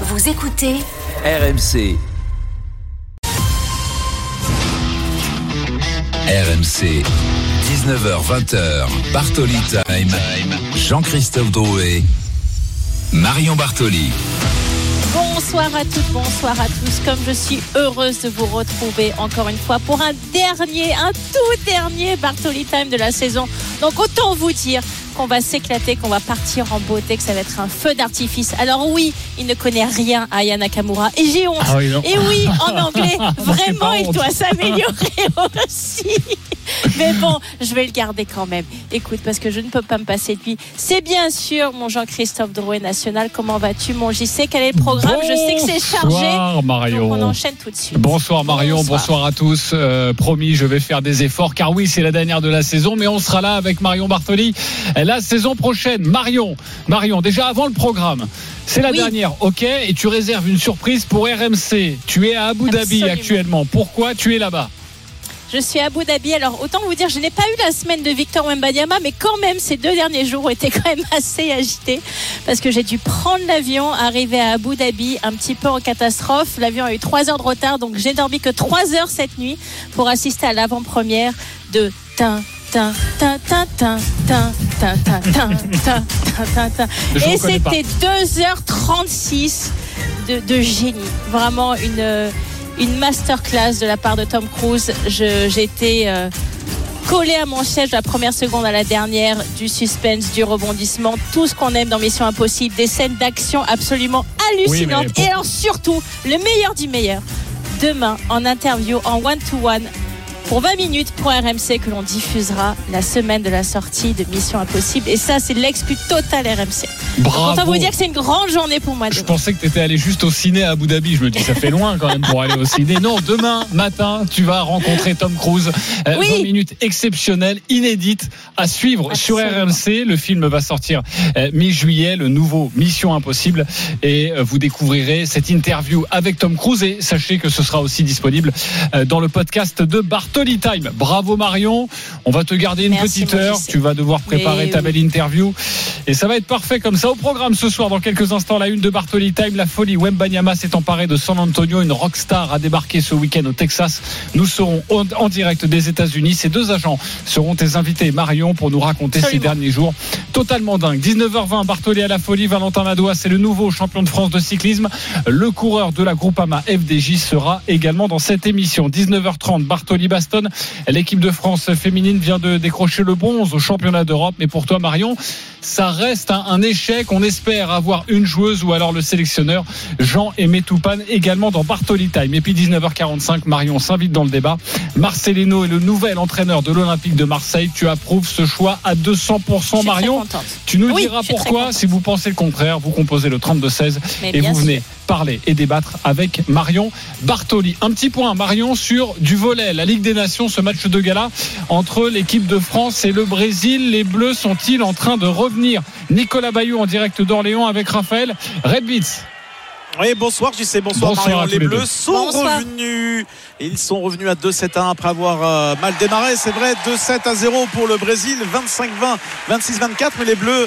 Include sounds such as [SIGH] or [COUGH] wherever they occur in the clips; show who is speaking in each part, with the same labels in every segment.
Speaker 1: Vous écoutez
Speaker 2: RMC. RMC. 19h20h. Bartoli Time. Jean-Christophe Drouet. Marion Bartoli.
Speaker 3: Bonsoir à toutes, bonsoir à tous. Comme je suis heureuse de vous retrouver encore une fois pour un dernier, un tout dernier Bartoli Time de la saison. Donc autant vous dire qu'on va s'éclater, qu'on va partir en beauté, que ça va être un feu d'artifice. Alors oui, il ne connaît rien à Yana Nakamura et j'ai honte.
Speaker 4: Ah oui,
Speaker 3: et oui, en [LAUGHS] anglais, vraiment, il
Speaker 4: honte.
Speaker 3: doit s'améliorer [LAUGHS] aussi. [LAUGHS] Mais bon, je vais le garder quand même. Écoute, parce que je ne peux pas me passer de lui. C'est bien sûr mon Jean-Christophe Drouet national. Comment vas-tu, mon JC Quel est le programme? Je sais que c'est chargé.
Speaker 4: Bonsoir
Speaker 3: Donc on
Speaker 4: Marion.
Speaker 3: enchaîne tout de suite.
Speaker 4: Bonsoir Marion, bonsoir, à tous. Euh, promis, je vais faire des efforts car oui, c'est la dernière de la saison, mais on sera là avec Marion Bartoli la saison prochaine. Marion, Marion, déjà avant le programme. C'est la
Speaker 3: Oui.
Speaker 4: dernière, ok? Et tu réserves une surprise pour RMC. Tu es à Abu Dhabi actuellement. Pourquoi tu es là-bas?
Speaker 3: Je suis à Abu Dhabi. Alors, autant vous dire, je n'ai pas eu la semaine de Victor Wembanyama, mais quand même, ces deux derniers jours ont été quand même assez agités parce que j'ai dû prendre l'avion, arriver à Abu Dhabi un petit peu en catastrophe. L'avion a eu trois heures de retard, donc j'ai dormi que trois heures cette nuit pour assister à l'avant-première de Tin et c'était 2h36 de, de, génie. Vraiment une une masterclass de la part de Tom Cruise. Été euh, collé à mon siège de la première seconde à la dernière, du suspense, du rebondissement, tout ce qu'on aime dans Mission Impossible, des scènes d'action absolument hallucinantes.
Speaker 4: Oui,
Speaker 3: Et alors surtout, le meilleur du meilleur, demain en interview, en one-to-one. pour 20 minutes pour RMC que l'on diffusera la semaine de la sortie de Mission Impossible. Et ça, c'est l'exclu total RMC.
Speaker 4: Bravo.
Speaker 3: Autant vous dire que c'est une grande journée pour moi.
Speaker 4: Je pensais que tu étais allé juste au ciné à Abu Dhabi. Je me dis, ça fait loin quand même pour aller au ciné. Non, demain matin, tu vas rencontrer Tom Cruise. Euh,
Speaker 3: Oui.
Speaker 4: 20 minutes exceptionnelles, inédites à suivre sur. RMC. Le film va sortir euh, mi-juillet, le nouveau Mission Impossible. Et euh, vous découvrirez cette interview avec Tom Cruise. Et sachez que ce sera aussi disponible euh, dans le podcast de Bartoli Time. Bravo Marion. On va te garder une
Speaker 3: Merci,
Speaker 4: petite heure. Tu vas devoir préparer
Speaker 3: Mais
Speaker 4: ta
Speaker 3: oui.
Speaker 4: belle interview. Et ça va être parfait comme ça. Au programme ce soir, dans quelques instants, la une de Bartoli Time, la folie. Wembanyama s'est emparé de San Antonio. Une rockstar a débarqué ce week-end au Texas. Nous serons en, direct des États-Unis. Ces deux agents seront tes invités, Marion, pour nous raconter ces derniers jours totalement dingues. 19h20, Bartoli à la folie. Valentin Madois, c'est le nouveau champion de France de cyclisme. Le coureur de la Groupama FDJ sera également dans cette émission. 19h30, Bartoli L'équipe de France féminine vient de décrocher le bronze au championnat d'Europe. Mais pour toi, Marion, ça reste un, un échec. On espère avoir une joueuse ou alors le sélectionneur Jean-Aimé Toupane également dans Bartoli Time. Et puis 19h45, Marion s'invite dans le débat. Marcelino est le nouvel entraîneur de l'Olympique de Marseille. Tu approuves ce choix à 200%,
Speaker 3: Je suis très
Speaker 4: Marion. Tu nous
Speaker 3: Oui,
Speaker 4: diras pourquoi. Si vous pensez le contraire, vous composez le 32-16
Speaker 3: Mais
Speaker 4: et vous venez parler et débattre avec Marion Bartoli. Un petit point, Marion, sur du volet, la Ligue des Nations, ce match de gala entre l'équipe de France et le Brésil. Les Bleus sont-ils en train de revenir? Nicolas Bayou en direct d'Orléans avec Raphaël Redbitz.
Speaker 5: Oui, bonsoir, je sais, bonsoir,
Speaker 4: Bonsoir
Speaker 5: Marion. Les
Speaker 4: les
Speaker 5: Bleus
Speaker 4: deux.
Speaker 5: sont
Speaker 3: Bonsoir.
Speaker 5: revenus. Ils sont revenus à 2-7 à 1 après avoir euh, mal démarré. C'est vrai, 2-7 à 0 pour le Brésil, 25-20, 26-24. Mais les Bleus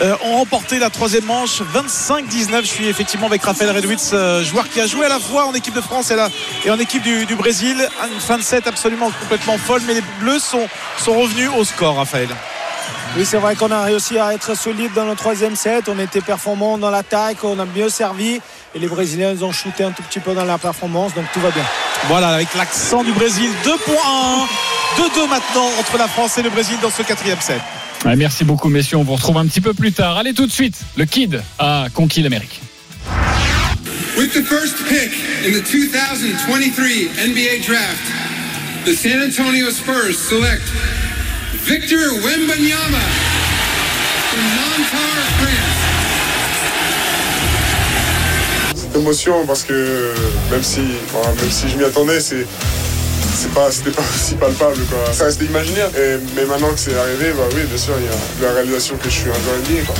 Speaker 5: euh, ont remporté la troisième manche, 25-19. Je suis effectivement avec Raphaël Redwitz, euh, joueur qui a joué à la fois en équipe de France et, la- et en équipe du, du Brésil. Une fin de set absolument complètement folle. Mais les Bleus sont, sont revenus au score, Raphaël.
Speaker 6: Oui, c'est vrai qu'on a réussi à être solide dans le troisième set. On était performant dans l'attaque, on a mieux servi. Et les Brésiliens, ils ont shooté un tout petit peu dans la performance, donc tout va bien.
Speaker 5: Voilà, avec l'accent du Brésil, 2 points 1. 2-2 maintenant entre la France et le Brésil dans ce quatrième set.
Speaker 4: Ouais, merci beaucoup, messieurs. On vous retrouve un petit peu plus tard. Allez, tout de suite, le Kid a conquis l'Amérique.
Speaker 7: With the first pick in the 2023 NBA Draft, the San Antonio Spurs select Victor Wembanyama from Nantar, France.
Speaker 8: Parce que même si, même si je m'y attendais, c'est c'est pas, c'était pas [LAUGHS] aussi palpable quoi. Ça restait imaginaire. Et- mais maintenant que c'est arrivé, bah oui, bien sûr, il y a la réalisation que je suis un joueur NBA.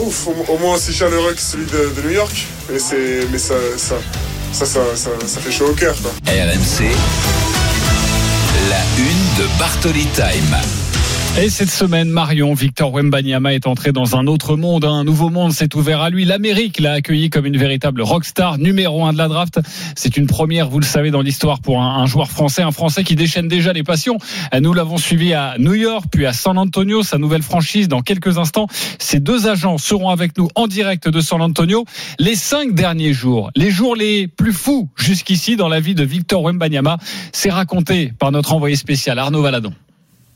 Speaker 8: Ouf, au, moins aussi chaleureux que celui de, New York. Mais c'est, mais ça, ça, ça, ça, ça, fait chaud au cœur.
Speaker 2: RMC, la une de Bartoli Time.
Speaker 4: Et cette semaine, Marion, Victor Wembanyama est entré dans un autre monde. Un nouveau monde s'est ouvert à lui. L'Amérique l'a accueilli comme une véritable rockstar, numéro un de la draft. C'est une première, vous le savez, dans l'histoire pour un, un, joueur français, un Français qui déchaîne déjà les passions. Nous l'avons suivi à New York, puis à San Antonio, sa nouvelle franchise. Dans quelques instants, ces deux agents seront avec nous en direct de San Antonio. Les cinq derniers jours, les jours les plus fous jusqu'ici dans la vie de Victor Wembanyama, c'est raconté par notre envoyé spécial Arnaud Valadon.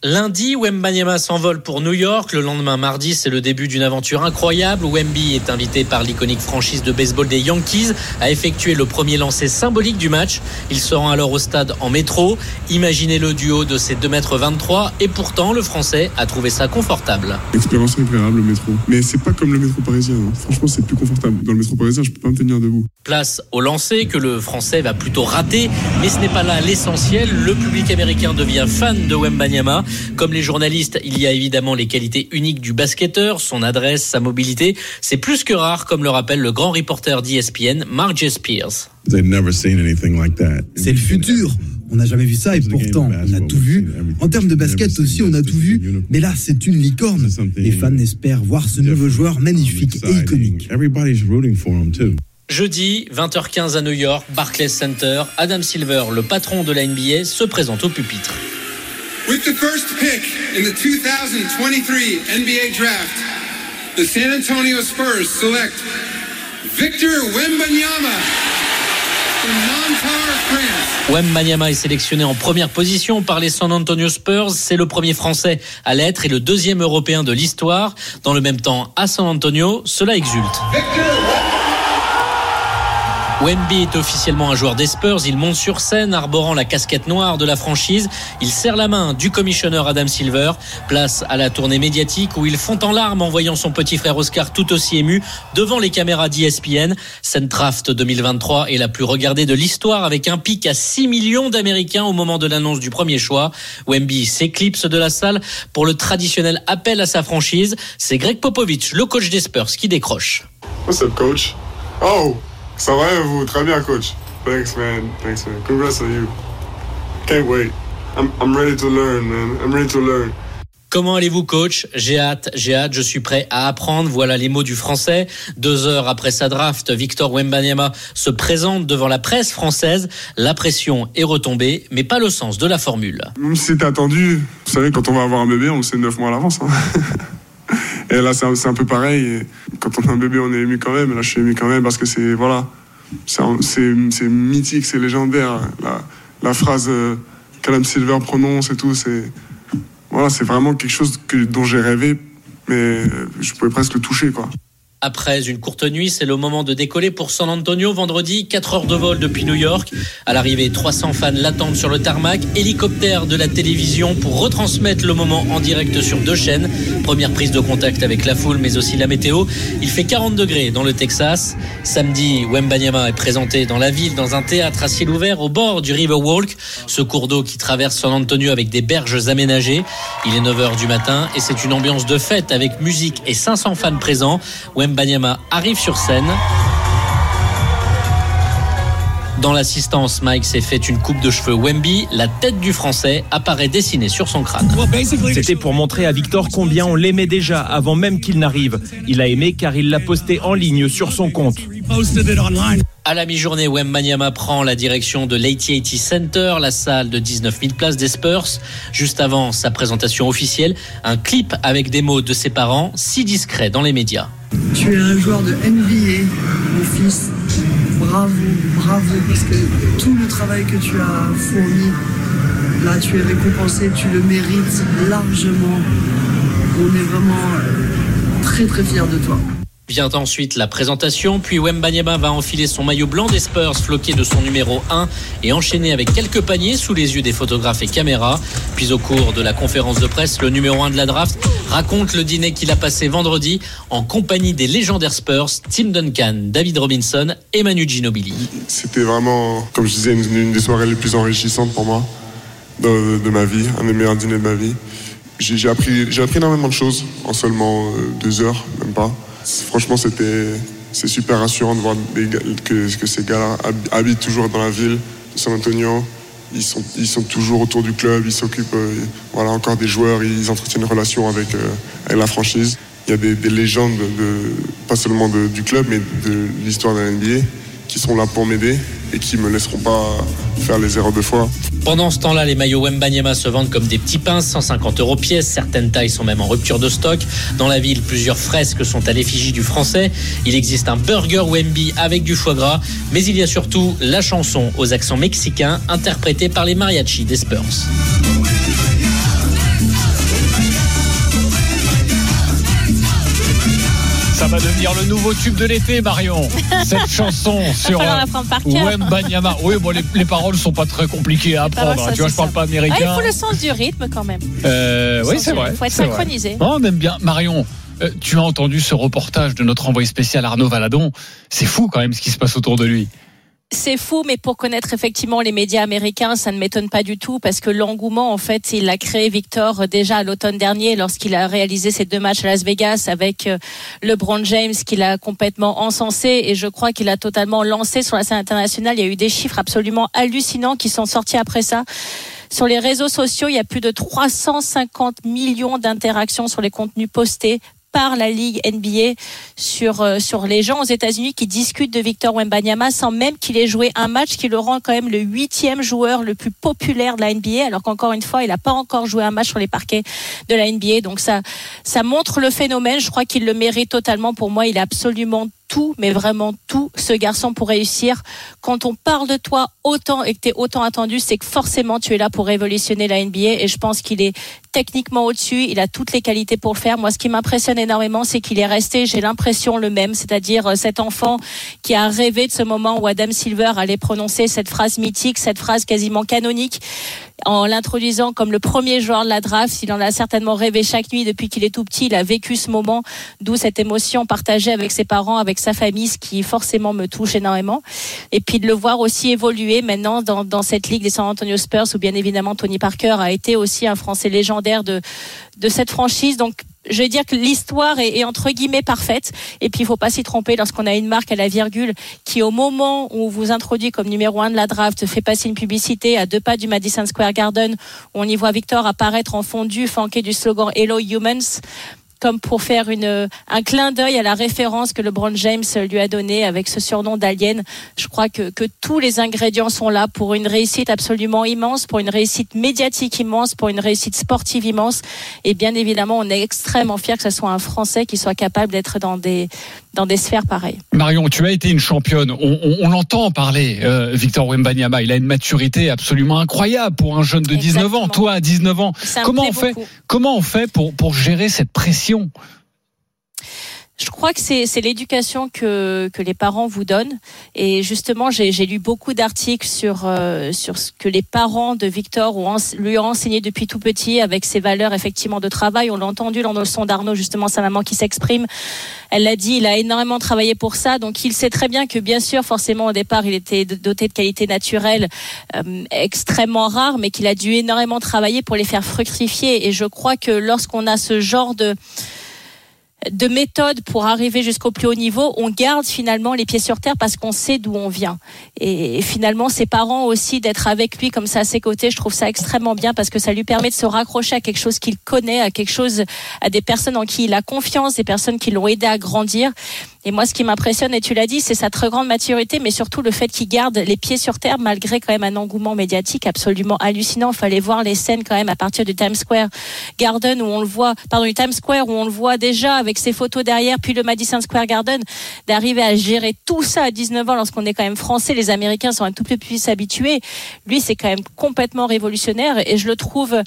Speaker 1: Lundi, Wembanyama s'envole pour New York. Le lendemain, mardi, c'est le début d'une aventure incroyable. Wemby est invité par l'iconique franchise de baseball des Yankees à effectuer le premier lancer symbolique du match. Il se rend alors au stade en métro. Imaginez le duo de ses 2m23 et pourtant, le Français a trouvé ça confortable.
Speaker 8: Expérience incroyable, le métro. Mais c'est pas comme le métro parisien. Hein. Franchement, c'est plus confortable. Dans le métro parisien, je peux pas me tenir debout.
Speaker 1: Place au lancer que le Français va plutôt rater. Mais ce n'est pas là l'essentiel. Le public américain devient fan de Wembanyama. Comme les journalistes, il y a évidemment les qualités uniques du basketteur, son adresse, sa mobilité. C'est plus que rare, comme le rappelle le grand reporter d'ESPN, Mark J. Spears.
Speaker 9: C'est le futur. On n'a jamais vu ça et pourtant on a tout vu. En termes de basket aussi, on a tout vu. Mais là, c'est une licorne. Les fans espèrent voir ce nouveau joueur magnifique et iconique.
Speaker 1: Jeudi, 20h15 à New York, Barclays Center, Adam Silver, le patron de la NBA, se présente au pupitre.
Speaker 7: With the first pick in the 2023 NBA Draft, the San Antonio Spurs select Victor Wembanyama France.
Speaker 1: Wembanyama est sélectionné en première position par les San Antonio Spurs. C'est le premier Français à l'être et le deuxième Européen de l'histoire. Dans le même temps, à San Antonio, cela exulte. Wemby est officiellement un joueur des Spurs. Il monte sur scène, arborant la casquette noire de la franchise. Il serre la main du commissionneur Adam Silver. Place à la tournée médiatique où il fond en larmes en voyant son petit frère Oscar tout aussi ému devant les caméras d'ESPN. Draft 2023 est la plus regardée de l'histoire avec un pic à 6 millions d'Américains au moment de l'annonce du premier choix. Wemby s'éclipse de la salle pour le traditionnel appel à sa franchise. C'est Greg Popovich, le coach des Spurs, qui décroche.
Speaker 8: What's up, coach? Oh! Ça va et vous Très bien, coach. Thanks, man. Thanks, man. Congrats on you. Can't wait. I'm, I'm ready to learn, man. I'm ready to learn.
Speaker 1: Comment allez-vous, coach? J'ai hâte, j'ai hâte, je suis prêt à apprendre. Voilà les mots du français. Deux heures après sa draft, Victor Wembanyama se présente devant la presse française. La pression est retombée, mais pas le sens de la formule.
Speaker 8: C'était attendu, vous savez, quand on va avoir un bébé, on le sait neuf mois à l'avance. Hein. [LAUGHS] Et là, c'est un, peu pareil. Quand on a un bébé, on est ému quand même. Là, je suis ému quand même parce que c'est voilà, c'est mythique, c'est légendaire. La, phrase euh, Silver prononce et tout, c'est voilà, c'est vraiment quelque chose que, dont j'ai rêvé, mais je pouvais presque le toucher, quoi.
Speaker 1: Après une courte nuit, c'est le moment de décoller pour San Antonio vendredi. 4 heures de vol depuis New York. À l'arrivée, 300 fans l'attendent sur le tarmac. Hélicoptère de la télévision pour retransmettre le moment en direct sur deux chaînes. Première prise de contact avec la foule, mais aussi la météo. Il fait 40 degrés dans le Texas. Samedi, Wembanyama est présenté dans la ville, dans un théâtre à ciel ouvert au bord du Riverwalk. Ce cours d'eau qui traverse San Antonio avec des berges aménagées. Il est 9 h du matin et c'est une ambiance de fête avec musique et 500 fans présents. Banyama arrive sur scène. Dans l'assistance, Mike s'est fait une coupe de cheveux Wemby. La tête du Français apparaît dessinée sur son crâne.
Speaker 10: C'était pour montrer à Victor combien on l'aimait déjà avant même qu'il n'arrive. Il a aimé car il l'a posté en ligne sur son compte.
Speaker 1: À la mi-journée, Wembanyama prend la direction de l'AT&T Center, la salle de 19 000 places des Spurs. Juste avant sa présentation officielle, un clip avec des mots de ses parents, si discrets dans les médias.
Speaker 11: Tu es un joueur de NBA, mon fils. Bravo, bravo, parce que tout le travail que tu as fourni, là, tu es récompensé, tu le mérites largement. On est vraiment euh, très, très fiers de toi.
Speaker 1: Vient ensuite la présentation, puis Wembanyama va enfiler son maillot blanc des Spurs floqué de son numéro 1 et enchaîner avec quelques paniers sous les yeux des photographes et caméras. Puis au cours de la conférence de presse, le numéro 1 de la draft raconte le dîner qu'il a passé vendredi en compagnie des légendaires Spurs, Tim Duncan, David Robinson et Manu Ginobili.
Speaker 8: C'était vraiment, comme je disais, une, des soirées les plus enrichissantes pour moi de, ma vie, un des meilleurs dîners de ma vie. J'ai appris, appris énormément de choses en seulement euh, deux heures, même pas. Franchement, c'était c'est super rassurant de voir que, ces gars-là habitent toujours dans la ville de San Antonio. ils sont, ils sont toujours autour du club, ils s'occupent euh, voilà, encore des joueurs, ils entretiennent une relation avec, euh, avec la franchise. Il y a des, des légendes, de, pas seulement du club, mais de l'histoire de la NBA, qui sont là pour m'aider et qui me laisseront pas faire les erreurs de foi.
Speaker 1: Pendant ce temps-là, les maillots Wembanyama se vendent comme des petits pains, 150 euros pièce. Certaines tailles sont même en rupture de stock. Dans la ville, plusieurs fresques sont à l'effigie du français. Il existe un burger Wemby avec du foie gras, mais il y a surtout la chanson aux accents mexicains interprétée par les mariachis des Spurs.
Speaker 4: Ça va devenir le nouveau tube de l'été, Marion. [LAUGHS] Cette chanson sur euh,
Speaker 3: cœur.
Speaker 4: Wembanyama. Oui, bon, les, les paroles sont pas très compliquées à
Speaker 3: paroles,
Speaker 4: apprendre.
Speaker 3: ça,
Speaker 4: tu vois, je parle
Speaker 3: ça.
Speaker 4: pas
Speaker 3: Ah, il
Speaker 4: américain.
Speaker 3: faut le sens du rythme quand même.
Speaker 4: Euh, oui, c'est vrai.
Speaker 3: faut être synchronisé.
Speaker 4: Non, on aime bien. Marion, euh, tu as entendu ce reportage de notre envoyé spécial Arnaud Valadon. C'est fou quand même ce qui se passe autour de lui.
Speaker 3: C'est fou, mais pour connaître effectivement les médias américains, ça ne m'étonne pas du tout parce que l'engouement, en fait, il l'a créé Victor euh, déjà à l'automne dernier lorsqu'il a réalisé ses deux matchs à Las Vegas avec euh, LeBron James qu'il a complètement encensé et je crois qu'il a totalement lancé sur la scène internationale. Il y a eu des chiffres absolument hallucinants qui sont sortis après ça. Sur les réseaux sociaux, il y a plus de 350 millions d'interactions sur les contenus postés par la Ligue NBA sur, euh, sur les gens aux États-Unis qui discutent de Victor Wembanyama sans même qu'il ait joué un match qui le rend quand même le huitième joueur le plus populaire de la NBA, alors qu'encore une fois, il n'a pas encore joué un match sur les parquets de la NBA. Donc ça, ça montre le phénomène. Je crois qu'il le mérite totalement. Pour moi, il a absolument tout, mais vraiment tout, ce garçon pour réussir. Quand on parle de toi autant et que tu es autant attendu, c'est que forcément tu es là pour révolutionner la NBA et je pense qu'il est techniquement au-dessus, il a toutes les qualités pour le faire. Moi, ce qui m'impressionne énormément, c'est qu'il est resté, j'ai l'impression, le même, c'est-à-dire euh, cet enfant qui a rêvé de ce moment où Adam Silver allait prononcer cette phrase mythique, cette phrase quasiment canonique en l'introduisant comme le premier joueur de la draft. Il en a certainement rêvé chaque nuit depuis qu'il est tout petit. Il a vécu ce moment, d'où cette émotion partagée avec ses parents, avec sa famille, ce qui forcément me touche énormément. Et puis de le voir aussi évoluer maintenant dans, cette ligue des San Antonio Spurs, où bien évidemment Tony Parker a été aussi un Français légendaire de, de cette franchise. Donc je vais dire que l'histoire est, est entre guillemets parfaite. Et puis, il faut pas s'y tromper lorsqu'on a une marque à la virgule qui, au moment où on vous introduit comme numéro un de la draft, fait passer une publicité à deux pas du Madison Square Garden, où on y voit Victor apparaître en fondu, flanqué du slogan Hello Humans comme pour faire une, un clin d'œil à la référence que LeBron James lui a donnée avec ce surnom d'alien. Je crois que, que tous les ingrédients sont là pour une réussite absolument immense, pour une réussite médiatique immense, pour une réussite sportive immense. Et bien évidemment, on est extrêmement fiers que ce soit un Français qui soit capable d'être dans des, dans des sphères pareilles.
Speaker 4: Marion, tu as été une championne. On, on, on l'entend parler, euh, Victor Wembanyama. Il a une maturité absolument incroyable pour un jeune de 19 ans. Toi, à 19 ans,
Speaker 3: Ça
Speaker 4: comment on fait
Speaker 3: beaucoup.
Speaker 4: Comment on fait pour pour gérer cette pression
Speaker 3: Je crois que c'est l'éducation que, que les parents vous donnent. Et justement, j'ai lu beaucoup d'articles sur, euh, sur ce que les parents de Victor ont, lui ont enseigné depuis tout petit avec ses valeurs effectivement de travail. On l'a entendu dans le son d'Arnaud, justement, sa maman qui s'exprime. Elle l'a dit, il a énormément travaillé pour ça. Donc il sait très bien que bien sûr, forcément, au départ, il était doté de qualités naturelles euh, extrêmement rares, mais qu'il a dû énormément travailler pour les faire fructifier. Et je crois que lorsqu'on a ce genre de de méthode pour arriver jusqu'au plus haut niveau, on garde finalement les pieds sur terre parce qu'on sait d'où on vient. Et finalement, ses parents aussi d'être avec lui comme ça à ses côtés, je trouve ça extrêmement bien parce que ça lui permet de se raccrocher à quelque chose qu'il connaît, à quelque chose, à des personnes en qui il a confiance, des personnes qui l'ont aidé à grandir. Et moi, ce qui m'impressionne, et tu l'as dit, c'est sa très grande maturité, mais surtout le fait qu'il garde les pieds sur terre malgré quand même un engouement médiatique absolument hallucinant. Il fallait voir les scènes quand même à partir du Times Square Garden où on le voit, pardon, du Times Square où on le voit déjà avec ses photos derrière, puis le Madison Square Garden, d'arriver à gérer tout ça à 19 ans lorsqu'on est quand même français. Les Américains sont un tout petit peu plus habitués. Lui, c'est quand même complètement révolutionnaire et je le trouve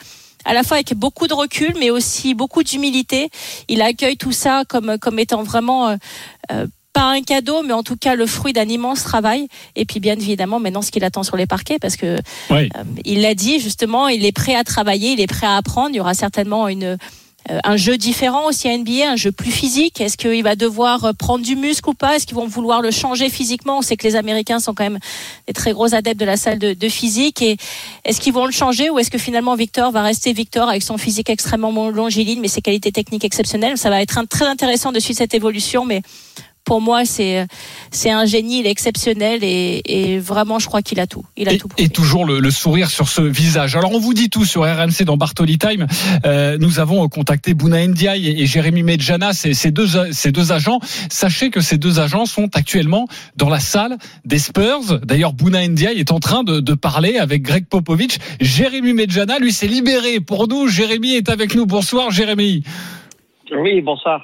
Speaker 3: à la fois avec beaucoup de recul, mais aussi beaucoup d'humilité. Il accueille tout ça comme, comme étant vraiment euh, euh, pas un cadeau, mais en tout cas le fruit d'un immense travail. Et puis bien évidemment, maintenant ce qu'il attend sur les parquets, parce que
Speaker 4: Oui.
Speaker 3: euh, il l'a dit justement, il est prêt à travailler, il est prêt à apprendre. Il y aura certainement une un jeu différent aussi à NBA, un jeu plus physique. Est-ce qu'il va devoir euh, prendre du muscle ou pas? Est-ce qu'ils vont vouloir le changer physiquement? On sait que les Américains sont quand même des très gros adeptes de la salle de, de physique. Et est-ce qu'ils vont le changer ou est-ce que finalement Victor va rester Victor avec son physique extrêmement longiligne mais ses qualités techniques exceptionnelles? Ça va être très intéressant de suivre cette évolution, mais pour moi, c'est c'est un génie, il est exceptionnel et, et vraiment, je crois qu'il a tout. Il a
Speaker 4: et,
Speaker 3: tout.
Speaker 4: Et toujours le, le, sourire sur ce visage. Alors, on vous dit tout sur RMC dans Bartoli Time. Euh, nous avons contacté Bouna Ndiaye et, et Jérémy Medjana, ces, ces, deux, ces deux agents. Sachez que ces deux agents sont actuellement dans la salle des Spurs. D'ailleurs, Bouna Ndiaye est en train de, de parler avec Greg Popovich. Jérémy Medjana, lui, s'est libéré pour nous. Jérémy est avec nous. Bonsoir, Jérémy.
Speaker 12: Oui, bonsoir.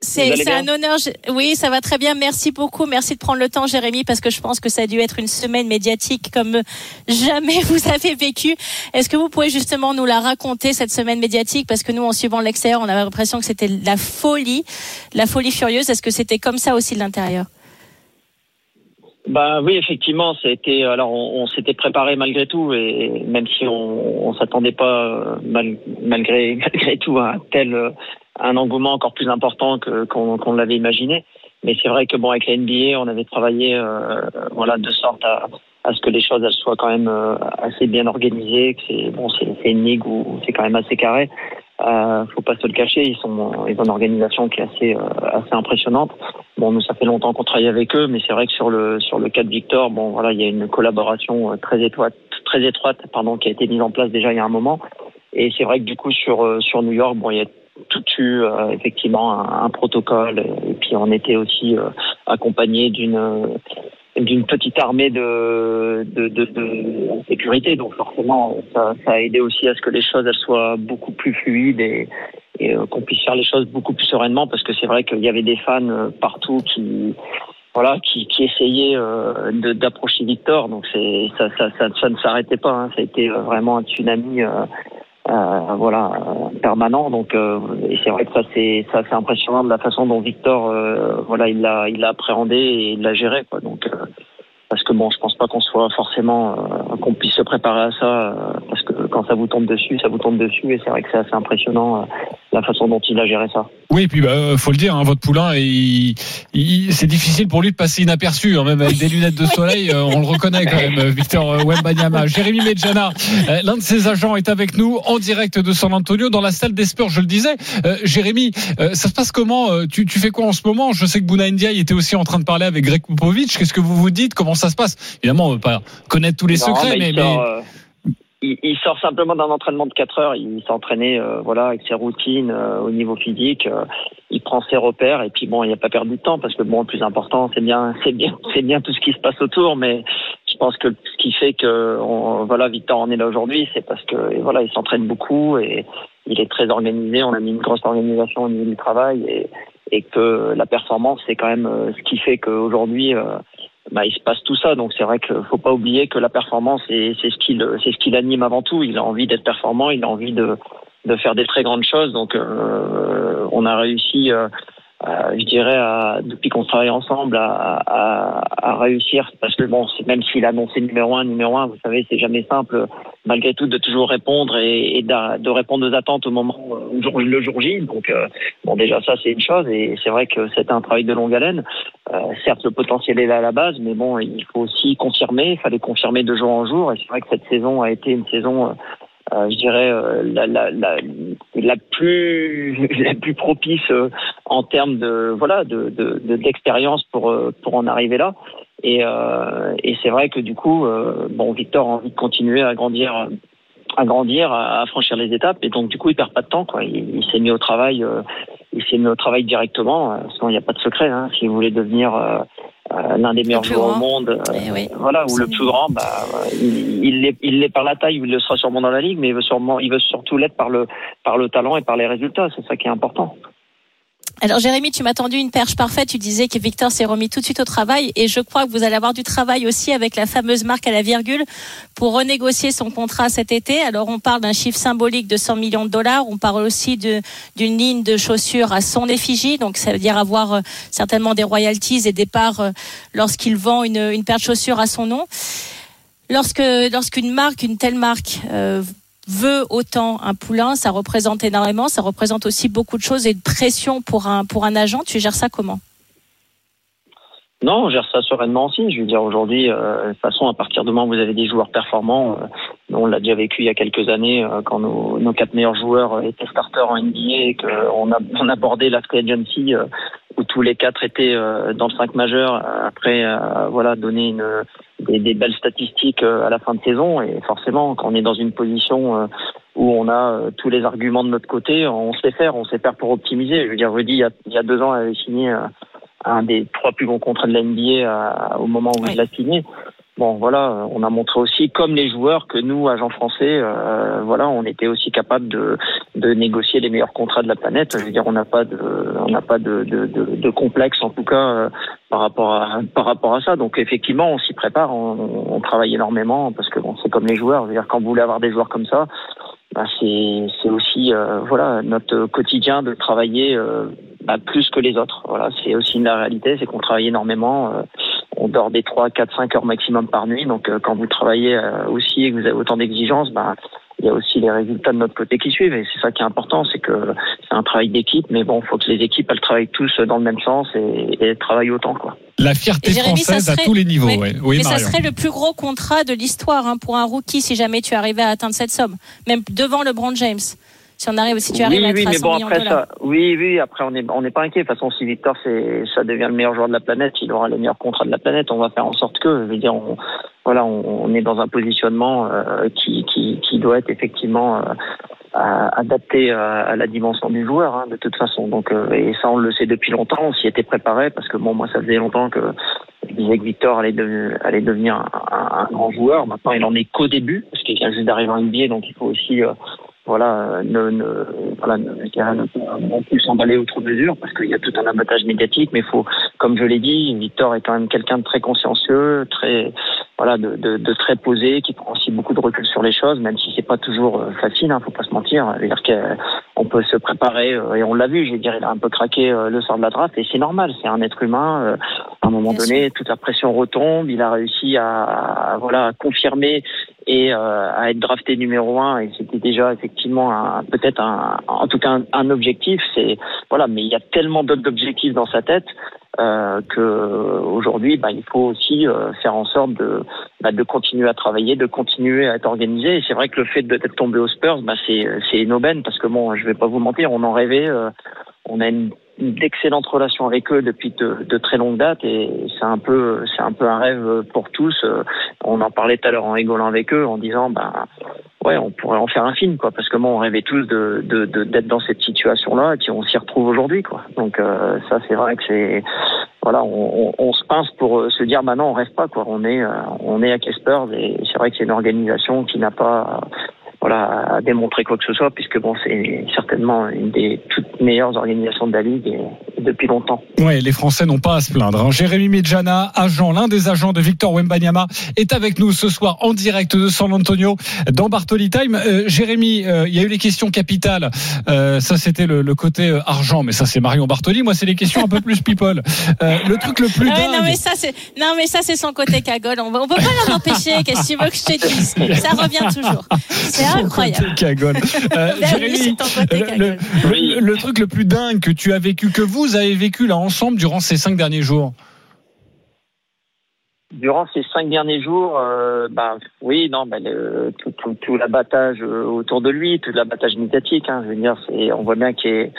Speaker 3: C'est un honneur. Oui, ça va très bien. Merci beaucoup. Merci de prendre le temps, Jérémy, parce que je pense que ça a dû être une semaine médiatique comme jamais [LAUGHS] vous avez vécu. Est-ce que vous pouvez justement nous la raconter, cette semaine médiatique? Parce que nous, en suivant l'extérieur, on avait l'impression que c'était la folie, la folie furieuse. Est-ce que c'était comme ça aussi de l'intérieur?
Speaker 12: Bah oui, effectivement, c'était alors on, on s'était préparé malgré tout et même si on, on s'attendait pas mal, malgré [LAUGHS] malgré tout à un tel un engouement encore plus important que qu'on qu l'avait imaginé. Mais c'est vrai que bon avec la NBA, on avait travaillé euh, voilà de sorte à, à ce que les choses elles soient quand même euh, assez bien organisées, que c'est bon c'est une ligue où c'est quand même assez carré. Euh, faut pas se le cacher, ils sont ils ont une organisation qui est assez euh, assez impressionnante. Bon, nous ça fait longtemps qu'on travaille avec eux, mais c'est vrai que sur le sur le cas de Victor, bon voilà, il y a une collaboration euh, très étroite très étroite pardon qui a été mise en place déjà il y a un moment. Et c'est vrai que du coup sur euh, sur New York, bon il y a tout eu euh, effectivement un, protocole et puis on était aussi euh, accompagné d'une d'une petite armée de, de, sécurité. Donc forcément, ça, a aidé aussi à ce que les choses elles soient beaucoup plus fluides et, euh, qu'on puisse faire les choses beaucoup plus sereinement parce que c'est vrai qu'il y avait des fans partout qui voilà qui, essayaient d'approcher Victor. Donc c'est ça, ça, ne s'arrêtait pas. Hein. Ça a été vraiment un tsunami. Euh, voilà permanent. Donc euh, c'est vrai que ça c'est ça c'est impressionnant de la façon dont Victor euh, voilà il l'a il l'a appréhendé et il l'a géré quoi. Donc parce que bon je pense pas qu'on soit forcément qu'on puisse se préparer à ça parce que quand ça vous tombe dessus ça vous tombe dessus et c'est vrai que c'est assez impressionnant la façon dont il a géré ça.
Speaker 4: Oui, et puis bah, faut le dire, hein, votre poulain, il, il, c'est difficile pour lui de passer inaperçu, hein, même avec des lunettes de [LAUGHS] soleil, euh, on le reconnaît quand même, Victor Wembanyama. Jérémy Medjana, euh, l'un de ses agents est avec nous en direct de San Antonio dans la salle des sports, je le disais. Euh, Jérémy, ça se passe comment tu, tu, fais quoi en ce moment? Je sais que Bouna Ndiaye était aussi en train de parler avec Greg Popovich. Qu'est-ce que vous vous dites? Comment ça se passe? Évidemment, on ne veut pas connaître tous les non, secrets, mais... mais, mais
Speaker 12: il, il, sort simplement d'un entraînement de 4 heures. Il s'entraînait euh, voilà avec ses routines euh, au niveau physique. Euh, il prend ses repères et puis bon, il n'a pas perdu de temps parce que bon, le plus important, c'est bien, [LAUGHS] c'est bien, c'est bien tout ce qui se passe autour. Mais je pense que ce qui fait que voilà, Victor en est là aujourd'hui, c'est parce que voilà, il s'entraîne beaucoup et il est très organisé. On a mis une grosse organisation au niveau du travail et, et que la performance, c'est quand même ce qui fait qu'aujourd'hui bah, il se passe tout ça. Donc c'est vrai qu'il faut pas oublier que la performance, c'est ce qui c'est ce qui l'anime avant tout. Il a envie d'être performant, il a envie de, de faire des très grandes choses. Donc euh, on a réussi. Euh, je dirais, à, depuis qu'on travaille ensemble, à, à, à, réussir. Parce que bon, même s'il a annoncé numéro un, numéro un, vous savez, c'est jamais simple, malgré tout, de toujours répondre et, et de, répondre aux attentes au moment où le jour J. Donc, euh, bon, déjà ça, c'est une chose, et c'est vrai que c'est un travail de longue haleine. Euh, certes, le potentiel est là à la base, mais bon, il faut aussi confirmer. Il fallait confirmer de jour en jour, et c'est vrai que cette saison a été une saison euh, je dirais euh, la, la, la, la, plus [LAUGHS] la plus propice euh, en termes de voilà de d'expérience de, pour pour en arriver là. Et, et c'est vrai que du coup bon Victor a envie de continuer à grandir à grandir, à, franchir les étapes, et donc du coup il perd pas de temps. Quoi. Il, il s'est mis au travail, euh, il s'est mis au travail directement. Euh, sinon il n'y a pas de secret. Hein. Si vous voulez devenir euh, l'un des meilleurs joueurs au monde,
Speaker 3: eh oui.
Speaker 12: voilà, ou le plus grand, bah, il l'est il, il par la taille, il le sera sûrement dans la ligue, mais il veut sûrement, il veut surtout l'être par le par le talent et par les résultats. C'est ça qui est important.
Speaker 3: Alors Jérémy, tu m'as tendu une perche parfaite. Tu disais que Victor s'est remis tout de suite au travail et je crois que vous allez avoir du travail aussi avec la fameuse marque à la virgule pour renégocier son contrat cet été. Alors on parle d'un chiffre symbolique de 100 millions de dollars. On parle aussi d'une ligne de chaussures à son effigie. Donc ça veut dire avoir euh, certainement des royalties et des parts euh, lorsqu'il vend une, paire de chaussures à son nom. Lorsque lorsqu'une marque, une telle marque euh, veut autant un poulain, ça représente énormément, ça représente aussi beaucoup de choses et de pression pour un, pour un agent. Tu gères ça comment?
Speaker 12: Non, on gère ça sereinement aussi. Je veux dire, aujourd'hui, euh, de toute façon, à partir du moment vous avez des joueurs performants, euh, on l'a déjà vécu il y a quelques années, euh, quand nos, nos, quatre meilleurs joueurs étaient starters en NBA et qu'on on abordait la free agency, où tous les quatre étaient dans le 5 majeur après voilà donner une des, des, belles statistiques à la fin de saison et forcément quand on est dans une position où on a tous les arguments de notre côté, on sait faire, on sait faire pour optimiser. Je veux dire, Rudy, il y a, il y a deux ans, avait signé un des trois plus gros contrats de la NBA au moment où il l'a signé. Bon, voilà, on a montré aussi, comme les joueurs, que nous, agents français, euh, voilà, on était aussi capable de, de négocier les meilleurs contrats de la planète. Je veux dire, on n'a pas de, on n'a pas de, de, de, complexe en tout cas euh, par rapport à par rapport à ça. Donc effectivement, on s'y prépare, on, on, travaille énormément parce que bon, c'est comme les joueurs. Je veux dire, quand vous voulez avoir des joueurs comme ça, bah, c'est aussi euh, voilà notre quotidien de travailler bah, plus que les autres. Voilà, c'est aussi la réalité, c'est qu'on travaille énormément on dort des 3, 4, 5 heures maximum par nuit. Donc euh, quand vous travaillez euh, aussi et que vous avez autant d'exigences, ben, il y a aussi les résultats de notre côté qui suivent. Et c'est ça qui est important, c'est que c'est un travail d'équipe, mais bon, il faut que les équipes elles travaillent tous dans le même sens et, et travaillent autant. Quoi.
Speaker 4: La fierté française à tous les niveaux. Oui,
Speaker 3: mais ça serait le plus gros contrat de l'histoire hein, pour un rookie si jamais tu arrivais à atteindre cette somme, même devant LeBron James si on arrive, si tu arrives à être
Speaker 12: oui,
Speaker 3: à
Speaker 12: mais bon, après
Speaker 3: ça,
Speaker 12: oui, oui, après on n'est on pas inquiet. De toute façon, si Victor ça devient le meilleur joueur de la planète, il aura les meilleurs contrats de la planète. On va faire en sorte que, je veux dire, on, voilà, on, est dans un positionnement euh, qui, qui, qui doit être effectivement euh, adapté à, la dimension du joueur, hein, de toute façon. Donc, euh, et ça, on le sait depuis longtemps. On s'y était préparé parce que bon, moi, ça faisait longtemps que je disais que Victor allait, allait devenir un, un, grand joueur. Maintenant, il en est qu'au début parce qu'il vient juste d'arriver en NBA, donc il faut aussi voilà, ne, ne, voilà, ne, non s'emballer outre mesure parce qu'il y a tout un abattage médiatique, mais faut, comme je l'ai dit, Victor est quand même quelqu'un de très consciencieux, très, voilà, de, de, de, très posé, qui prend aussi beaucoup de recul sur les choses, même si c'est pas toujours euh, facile, hein, faut pas se mentir. C'est-à-dire qu'on peut se préparer, euh, et on l'a vu, je vais dire, il a un peu craqué euh, le sort de la draft, et c'est normal, c'est un être humain. À un moment donné, toute la pression retombe, il a réussi à, à voilà, à confirmer et euh, à être drafté numéro un et c'était déjà effectivement peut-être un, en tout cas un, objectif c'est voilà mais il y a tellement d'autres objectifs dans sa tête euh, que aujourd'hui bah, il faut aussi euh, faire en sorte de bah, de continuer à travailler de continuer à être organisé. Et c'est vrai que le fait d'être tombé aux Spurs bah, c'est c'est une aubaine parce que bon je vais pas vous mentir on en rêvait euh, on a une d'excellentes relations avec eux depuis de, très longues dates et c'est un peu c'est un peu un rêve pour tous. On en parlait tout à l'heure en rigolant avec eux en disant ben ouais on pourrait en faire un film quoi parce que moi on rêvait tous de d'être dans cette situation là et puis on s'y retrouve aujourd'hui quoi. Donc euh, ça c'est vrai que c'est voilà on, se pince pour se dire bah, on rêve pas quoi. On est on est à Kespers et c'est vrai que c'est une organisation qui n'a pas voilà, à démontrer quoi que ce soit, puisque bon, c'est certainement une des toutes meilleures organisations de la Ligue et, depuis longtemps.
Speaker 4: Oui, les Français n'ont pas à se plaindre. Hein. Jérémy Medjana, agent, l'un des agents de Victor Wembanyama, est avec nous ce soir en direct de San Antonio dans Bartoli Time. Euh, Jérémy, euh, il y a eu les questions capitales. Euh, ça, c'était le, le, côté euh, argent, mais ça, c'est Marion Bartoli. Moi, c'est les questions un peu plus people. le truc le plus ah dingue...
Speaker 3: non, mais ça, c'est non, mais ça, c'est son côté cagole. On, ne peut pas l'en empêcher. Qu'est-ce que tu veux que je te dise? Ça revient toujours. C'est incroyable. [LAUGHS]
Speaker 4: Euh, Jérémy, le, le, truc le plus dingue que tu as vécu, que vous avez vécu là ensemble durant ces cinq derniers jours
Speaker 12: Durant ces cinq derniers jours, euh, bah, oui, non, bah, le, tout, tout, tout l'abattage euh, autour de lui, tout l'abattage médiatique. Hein, je veux dire, c'est, on voit bien qu'il est,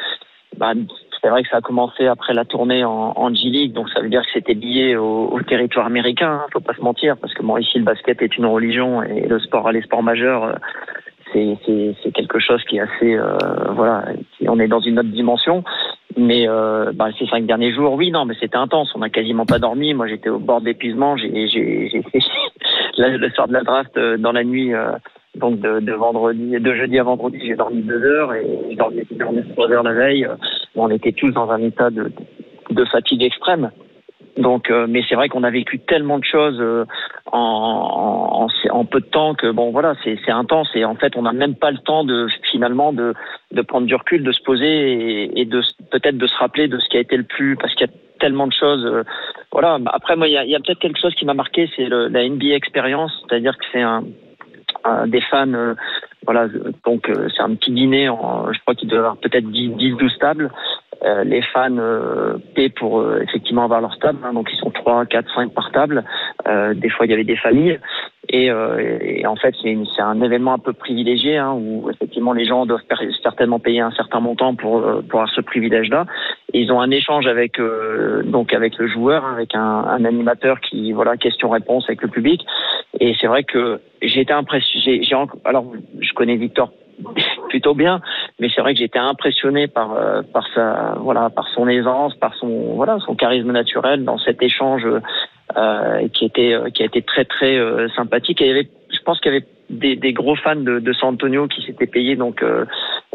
Speaker 12: bah, c'est vrai que ça a commencé après la tournée en, G-League, donc ça veut dire que c'était lié au, territoire américain, hein, faut pas se mentir, parce que bon, ici le basket est une religion et le sport, les sports majeurs, euh, c'est quelque chose qui est assez euh, voilà on est dans une autre dimension. Mais euh, bah, ces cinq derniers jours oui non mais c'était intense. On n'a quasiment pas dormi. Moi j'étais au bord d'épuisement j'ai j'ai fait [LAUGHS] le soir de la draft euh, dans la nuit euh, donc de, de, vendredi de jeudi à vendredi j'ai dormi deux heures et j'ai dormi, trois heures la veille on était tous dans un état de de fatigue extrême donc, euh, mais c'est vrai qu'on a vécu tellement de choses euh, en, en, en, peu de temps que bon, voilà, c'est intense et en fait, on n'a même pas le temps de finalement de, de prendre du recul, de se poser et, de peut-être de se rappeler de ce qui a été le plus, parce qu'il y a tellement de choses. Euh, voilà. Après, moi, il y a, y a peut-être quelque chose qui m'a marqué, c'est la NBA expérience, c'est-à-dire que c'est un, des fans. voilà, donc c'est un petit dîner. En, je crois qu'il doit y avoir peut-être 10, 10 12 tables. Euh, les fans euh, paient pour euh, effectivement avoir leur table, hein, donc ils sont 3, 4, 5 par table. des fois, il y avait des familles. Et, et en fait, c'est un événement un peu privilégié hein, où effectivement les gens doivent certainement payer un certain montant pour, pour avoir ce privilège-là. et ils ont un échange avec euh, donc avec le joueur, hein, avec un, un animateur qui voilà question-réponse avec le public. Et c'est vrai que j'ai été impressionné. Alors je connais Victor [LAUGHS] plutôt bien, mais c'est vrai que j'étais impressionné par euh, par sa voilà par son aisance, par son voilà son charisme naturel dans cet échange euh, qui était qui a été très très euh, sympathique. Et il y avait, je pense qu'il y avait des, des, gros fans de, de San Antonio qui s'étaient payés donc euh,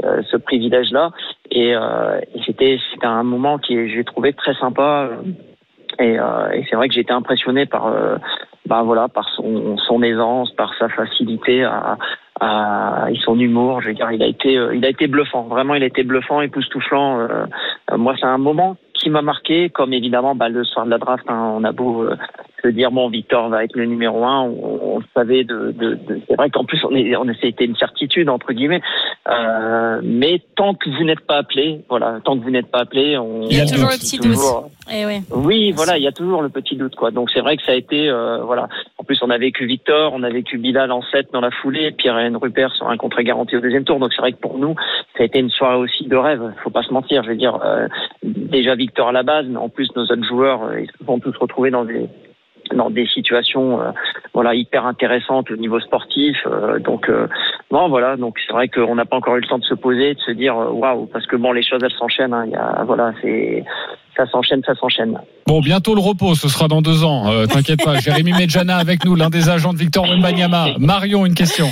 Speaker 12: euh ce privilège-là. Et, euh, et c'était c'était un moment qui j'ai trouvé très sympa. Et, et c'est vrai que été impressionné par bah voilà par son son aisance, par sa facilité à, à et son humour. Je veux dire, il a été il a été bluffant. Vraiment, il a été bluffant, époustouflant. moi, c'est un moment qui m'a marqué, comme évidemment bah, le soir de la draft, hein, on a beau euh, se dire bon Victor va être le numéro un, on, on savait de, de, de c'est vrai qu'en plus on est on c'était une certitude entre guillemets, euh, mais tant que vous n'êtes pas appelé, voilà, tant que vous n'êtes pas appelé, on,
Speaker 3: il y a toujours le petit doute. Eh oui.
Speaker 12: oui, voilà, il y a toujours le petit doute quoi. Donc c'est vrai que ça a été euh, voilà. En plus on a vécu Victor, on a vécu Bilal en 7 dans la foulée, Pierre et Rupert sur un contrat garanti au deuxième tour. Donc c'est vrai que pour nous ça a été une soirée aussi de rêve. Faut pas se mentir, je veux dire euh, déjà Victor à la base, mais en plus nos autres joueurs euh, ils se sont tous retrouvés dans des dans des situations euh, voilà hyper intéressantes au niveau sportif euh, donc euh, bon voilà donc c'est vrai qu'on n'a pas encore eu le temps de se poser de se dire waouh parce que bon les choses elles s'enchaînent hein, y a voilà c'est ça s'enchaîne, ça s'enchaîne.
Speaker 4: Bon, bientôt le repos, ce sera dans deux ans. Euh, T'inquiète pas. Jérémy Medjana avec nous, l'un des agents de Victor Wembanyama. Marion, une question.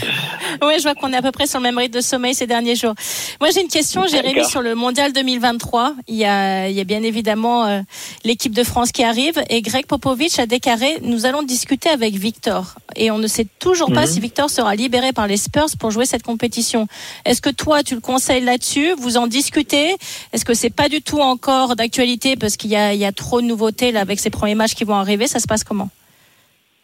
Speaker 3: Oui, je vois qu'on est à peu près sur le même rythme de sommeil ces derniers jours. Moi, j'ai une question, Jérémy, sur le Mondial 2023. Il y a, il y a bien évidemment euh, l'équipe de France qui arrive et Greg Popovich a déclaré nous allons discuter avec Victor. Et on ne sait toujours pas mhm. si Victor sera libéré par les Spurs pour jouer cette compétition. Est-ce que toi, tu le conseilles là-dessus? Vous en discutez? Est-ce que c'est pas du tout encore d'actualité parce qu'il y a, trop de nouveautés là avec ces premiers matchs qui vont arriver Ça se passe comment?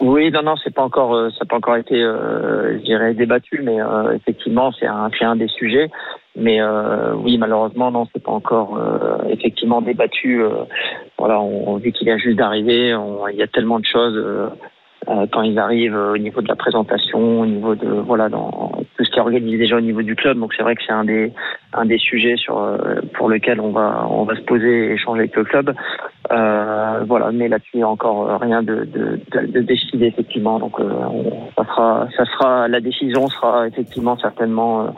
Speaker 12: Oui, non, non, pas encore, euh, ça n'a pas encore été, euh, je dirais, débattu, mais euh, effectivement, c'est un, des sujets. Mais oui, malheureusement, non, c'est pas encore effectivement débattu. voilà, on vu qu'il a juste d'arriver, il y a tellement de choses quand ils arrivent au niveau de la présentation, au niveau de voilà, dans tout ce qui est organisé déjà au niveau du club. Donc c'est vrai que c'est un des un des sujets sur pour lequel on va on va se poser et échanger avec le club. Euh, voilà, mais là-dessus, encore rien de, de, de, de décidé effectivement. Donc, euh, ça sera, ça sera, la décision sera effectivement certainement euh,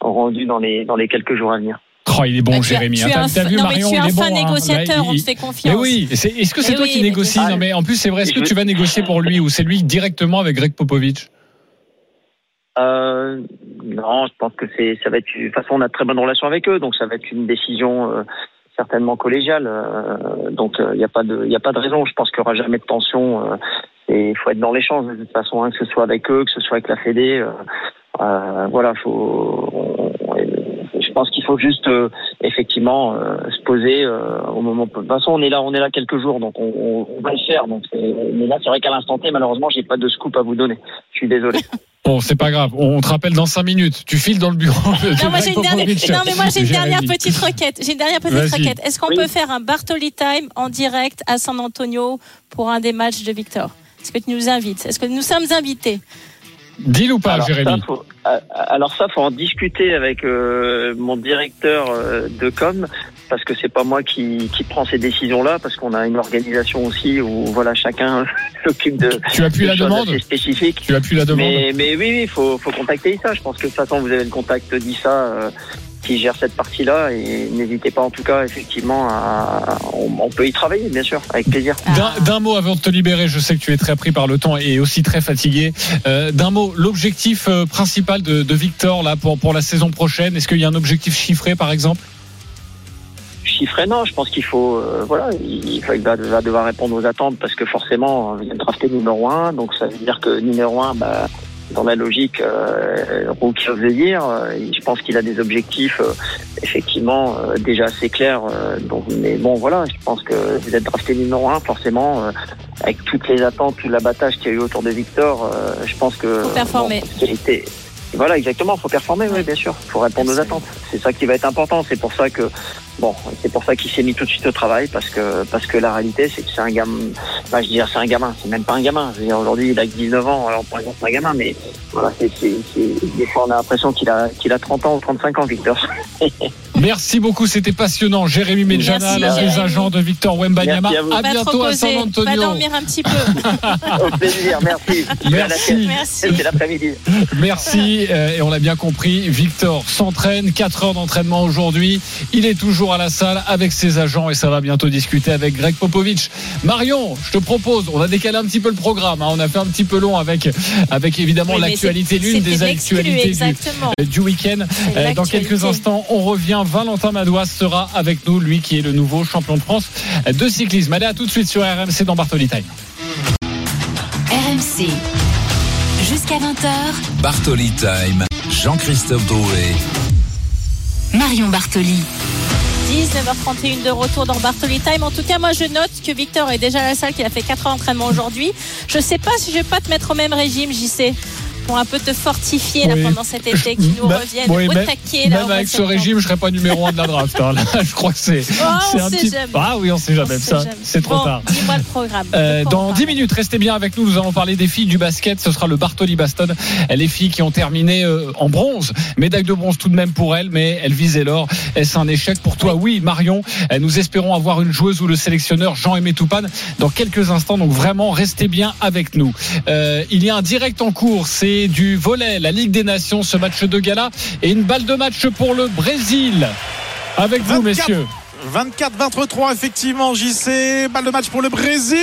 Speaker 12: rendue dans les dans les quelques jours à venir.
Speaker 4: Oh, il est bon, bah, Jérémy.
Speaker 3: Tu,
Speaker 4: hein,
Speaker 3: as, vu, non, Marion, mais tu es un fin hein. négociateur, on te fait confiance.
Speaker 4: Mais oui, est-ce que c'est toi qui négocies Non, mais en plus, c'est vrai. Est-ce que tu vas négocier pour lui ou c'est lui directement avec Greg Popovich
Speaker 12: euh, non, je pense que c'est, ça va être. De toute façon, on a de très bonne relation avec eux, donc ça va être une décision euh, certainement collégial. Euh, donc il euh, n'y a pas de, il a pas de raison. Je pense qu'il n'y aura jamais de tension. Euh, et il faut être dans l'échange de toute façon, hein, que ce soit avec eux, que ce soit avec la Fédé. voilà, faut. je pense qu'il faut juste effectivement se poser au moment. De toute façon, on est là, on est là quelques jours, donc on, on va le faire. Donc, mais là, c'est vrai qu'à l'instant T, malheureusement, j'ai pas de scoop à vous donner. Je suis désolé. [LAUGHS]
Speaker 4: Bon, c'est pas grave. On te rappelle dans 5 minutes. Tu files dans le bureau. De
Speaker 3: non, [LAUGHS] moi, j'ai une dernière... non, mais moi j'ai une dernière petite requête. J'ai une dernière petite requête. Est-ce qu'on peut faire un Bartoli Time en direct à San Antonio pour un des matchs de Victor? Est-ce que tu nous invites Est-ce que nous sommes invités?
Speaker 4: Dis ou pas, alors, Jérémy
Speaker 12: ça, euh, Alors ça, faut en discuter avec euh, mon directeur euh, de com parce que c'est pas moi qui, qui prend ces décisions-là, parce qu'on a une organisation aussi où voilà chacun [LAUGHS] s'occupe de.
Speaker 4: Tu as pu la demande
Speaker 12: spécifique.
Speaker 4: Tu as pu la demande.
Speaker 12: Mais, mais oui, il faut, faut contacter Issa. Je pense que de toute façon vous avez le contact d'Issa. Euh, qui gère cette partie-là et n'hésitez pas en tout cas effectivement à on, peut y travailler bien sûr avec plaisir.
Speaker 4: D'un mot avant de te libérer, je sais que tu es très pris par le temps et aussi très fatigué. Euh, D'un mot, l'objectif euh, principal de, de, Victor là pour pour la saison prochaine, est-ce qu'il y a un objectif chiffré par exemple?
Speaker 12: chiffré, non. Je pense qu'il faut, euh, voilà, il, va, devoir répondre aux attentes parce que forcément, il vient de drafter numéro 1. Donc ça veut dire que numéro 1, bah, dans la logique euh, rookie of the year, euh, je pense qu'il a des objectifs euh, effectivement déjà assez clairs. donc, mais bon, voilà, je pense que vous êtes drafté numéro 1, forcément, avec toutes les attentes, tout l'abattage qu'il y a eu autour de Victor, je pense que...
Speaker 3: Faut performer.
Speaker 12: Voilà, exactement. Il faut performer, oui, bien sûr. Il faut répondre aux attentes. C'est ça qui va être important. C'est pour ça que, bon, c'est pour ça qu'il s'est mis tout de suite au travail parce que, parce que la réalité, c'est que c'est un gamin. Bah, je veux dire, c'est un gamin. C'est même pas un gamin. Je veux dire, aujourd'hui, il a 19 ans. Alors, pour exemple, c'est un gamin, mais voilà, c'est, des fois, on a l'impression qu'il a, qu'il a 30 ans ou 35 ans, Victor. [LAUGHS]
Speaker 4: Merci beaucoup, c'était passionnant. Jérémy Medjana, l'un des agents de Victor Wembanyama.
Speaker 12: À.
Speaker 4: À bientôt à San
Speaker 3: reposer, Va
Speaker 4: Antonio.
Speaker 3: dormir un petit peu. [LAUGHS]
Speaker 12: Au plaisir, merci.
Speaker 4: Merci.
Speaker 12: sieste.
Speaker 3: Merci.
Speaker 12: C'est l'après-midi.
Speaker 4: Merci, euh, et on l'a bien compris, Victor s'entraîne, 4 heures d'entraînement aujourd'hui. Il est toujours à la salle avec ses agents et ça va bientôt discuter avec Greg Popovich. Marion, je te propose, on a décalé un petit peu le programme, hein, on a fait un petit peu long avec, avec évidemment
Speaker 3: Oui,
Speaker 4: l'actualité, l'une des actualités du, euh, du week-end. Euh, dans quelques instants, on revient. Valentin Madouas sera avec nous, lui qui est le nouveau champion de France de cyclisme. Allez, à tout de suite sur RMC dans Bartoli Time.
Speaker 13: RMC. Jusqu'à 20h,
Speaker 2: Bartoli Time, Jean-Christophe Drouet.
Speaker 13: Marion Bartoli.
Speaker 3: 19h31 de retour dans Bartoli Time. En tout cas, moi, je note que Victor est déjà à la salle, qu'il a fait 4 heures d'entraînement aujourd'hui. Je sais pas si je vais pas te mettre au même régime, JC, pour un peu te fortifier là, pendant cet été, qui nous
Speaker 4: Bah,
Speaker 3: revienne
Speaker 4: oui,
Speaker 3: au
Speaker 4: même-
Speaker 3: taquet. là,
Speaker 4: Même avec ce régime, je serais pas numéro 1 de la draft. hein. [LAUGHS] Là, je crois que c'est
Speaker 3: Oh, on
Speaker 4: un
Speaker 3: sait
Speaker 4: petit.
Speaker 3: jamais.
Speaker 4: Ah oui, on sait jamais.
Speaker 3: On
Speaker 4: Ça,
Speaker 3: jamais.
Speaker 4: c'est trop
Speaker 3: Bon,
Speaker 4: tard.
Speaker 3: Dis-moi le programme.
Speaker 4: Euh, dans
Speaker 3: parle
Speaker 4: 10 minutes, restez bien avec nous. Nous allons parler des filles du basket. Ce sera le Bartoli Baston. Les filles qui ont terminé euh, en bronze. Médaille de bronze tout de même pour elles, mais elles visaient l'or. Est-ce un échec pour toi Oui, Marion. Euh, Nous espérons avoir une joueuse ou le sélectionneur Jean-Aimé Toupane dans quelques instants. Donc vraiment, restez bien avec nous. Euh, il y a un direct en cours. C'est du volet, la Ligue des Nations, ce match de gala. Et une balle de match pour le Brésil. Avec vous,
Speaker 5: 24.
Speaker 4: messieurs.
Speaker 5: 24-23 effectivement JC balle de match pour le Brésil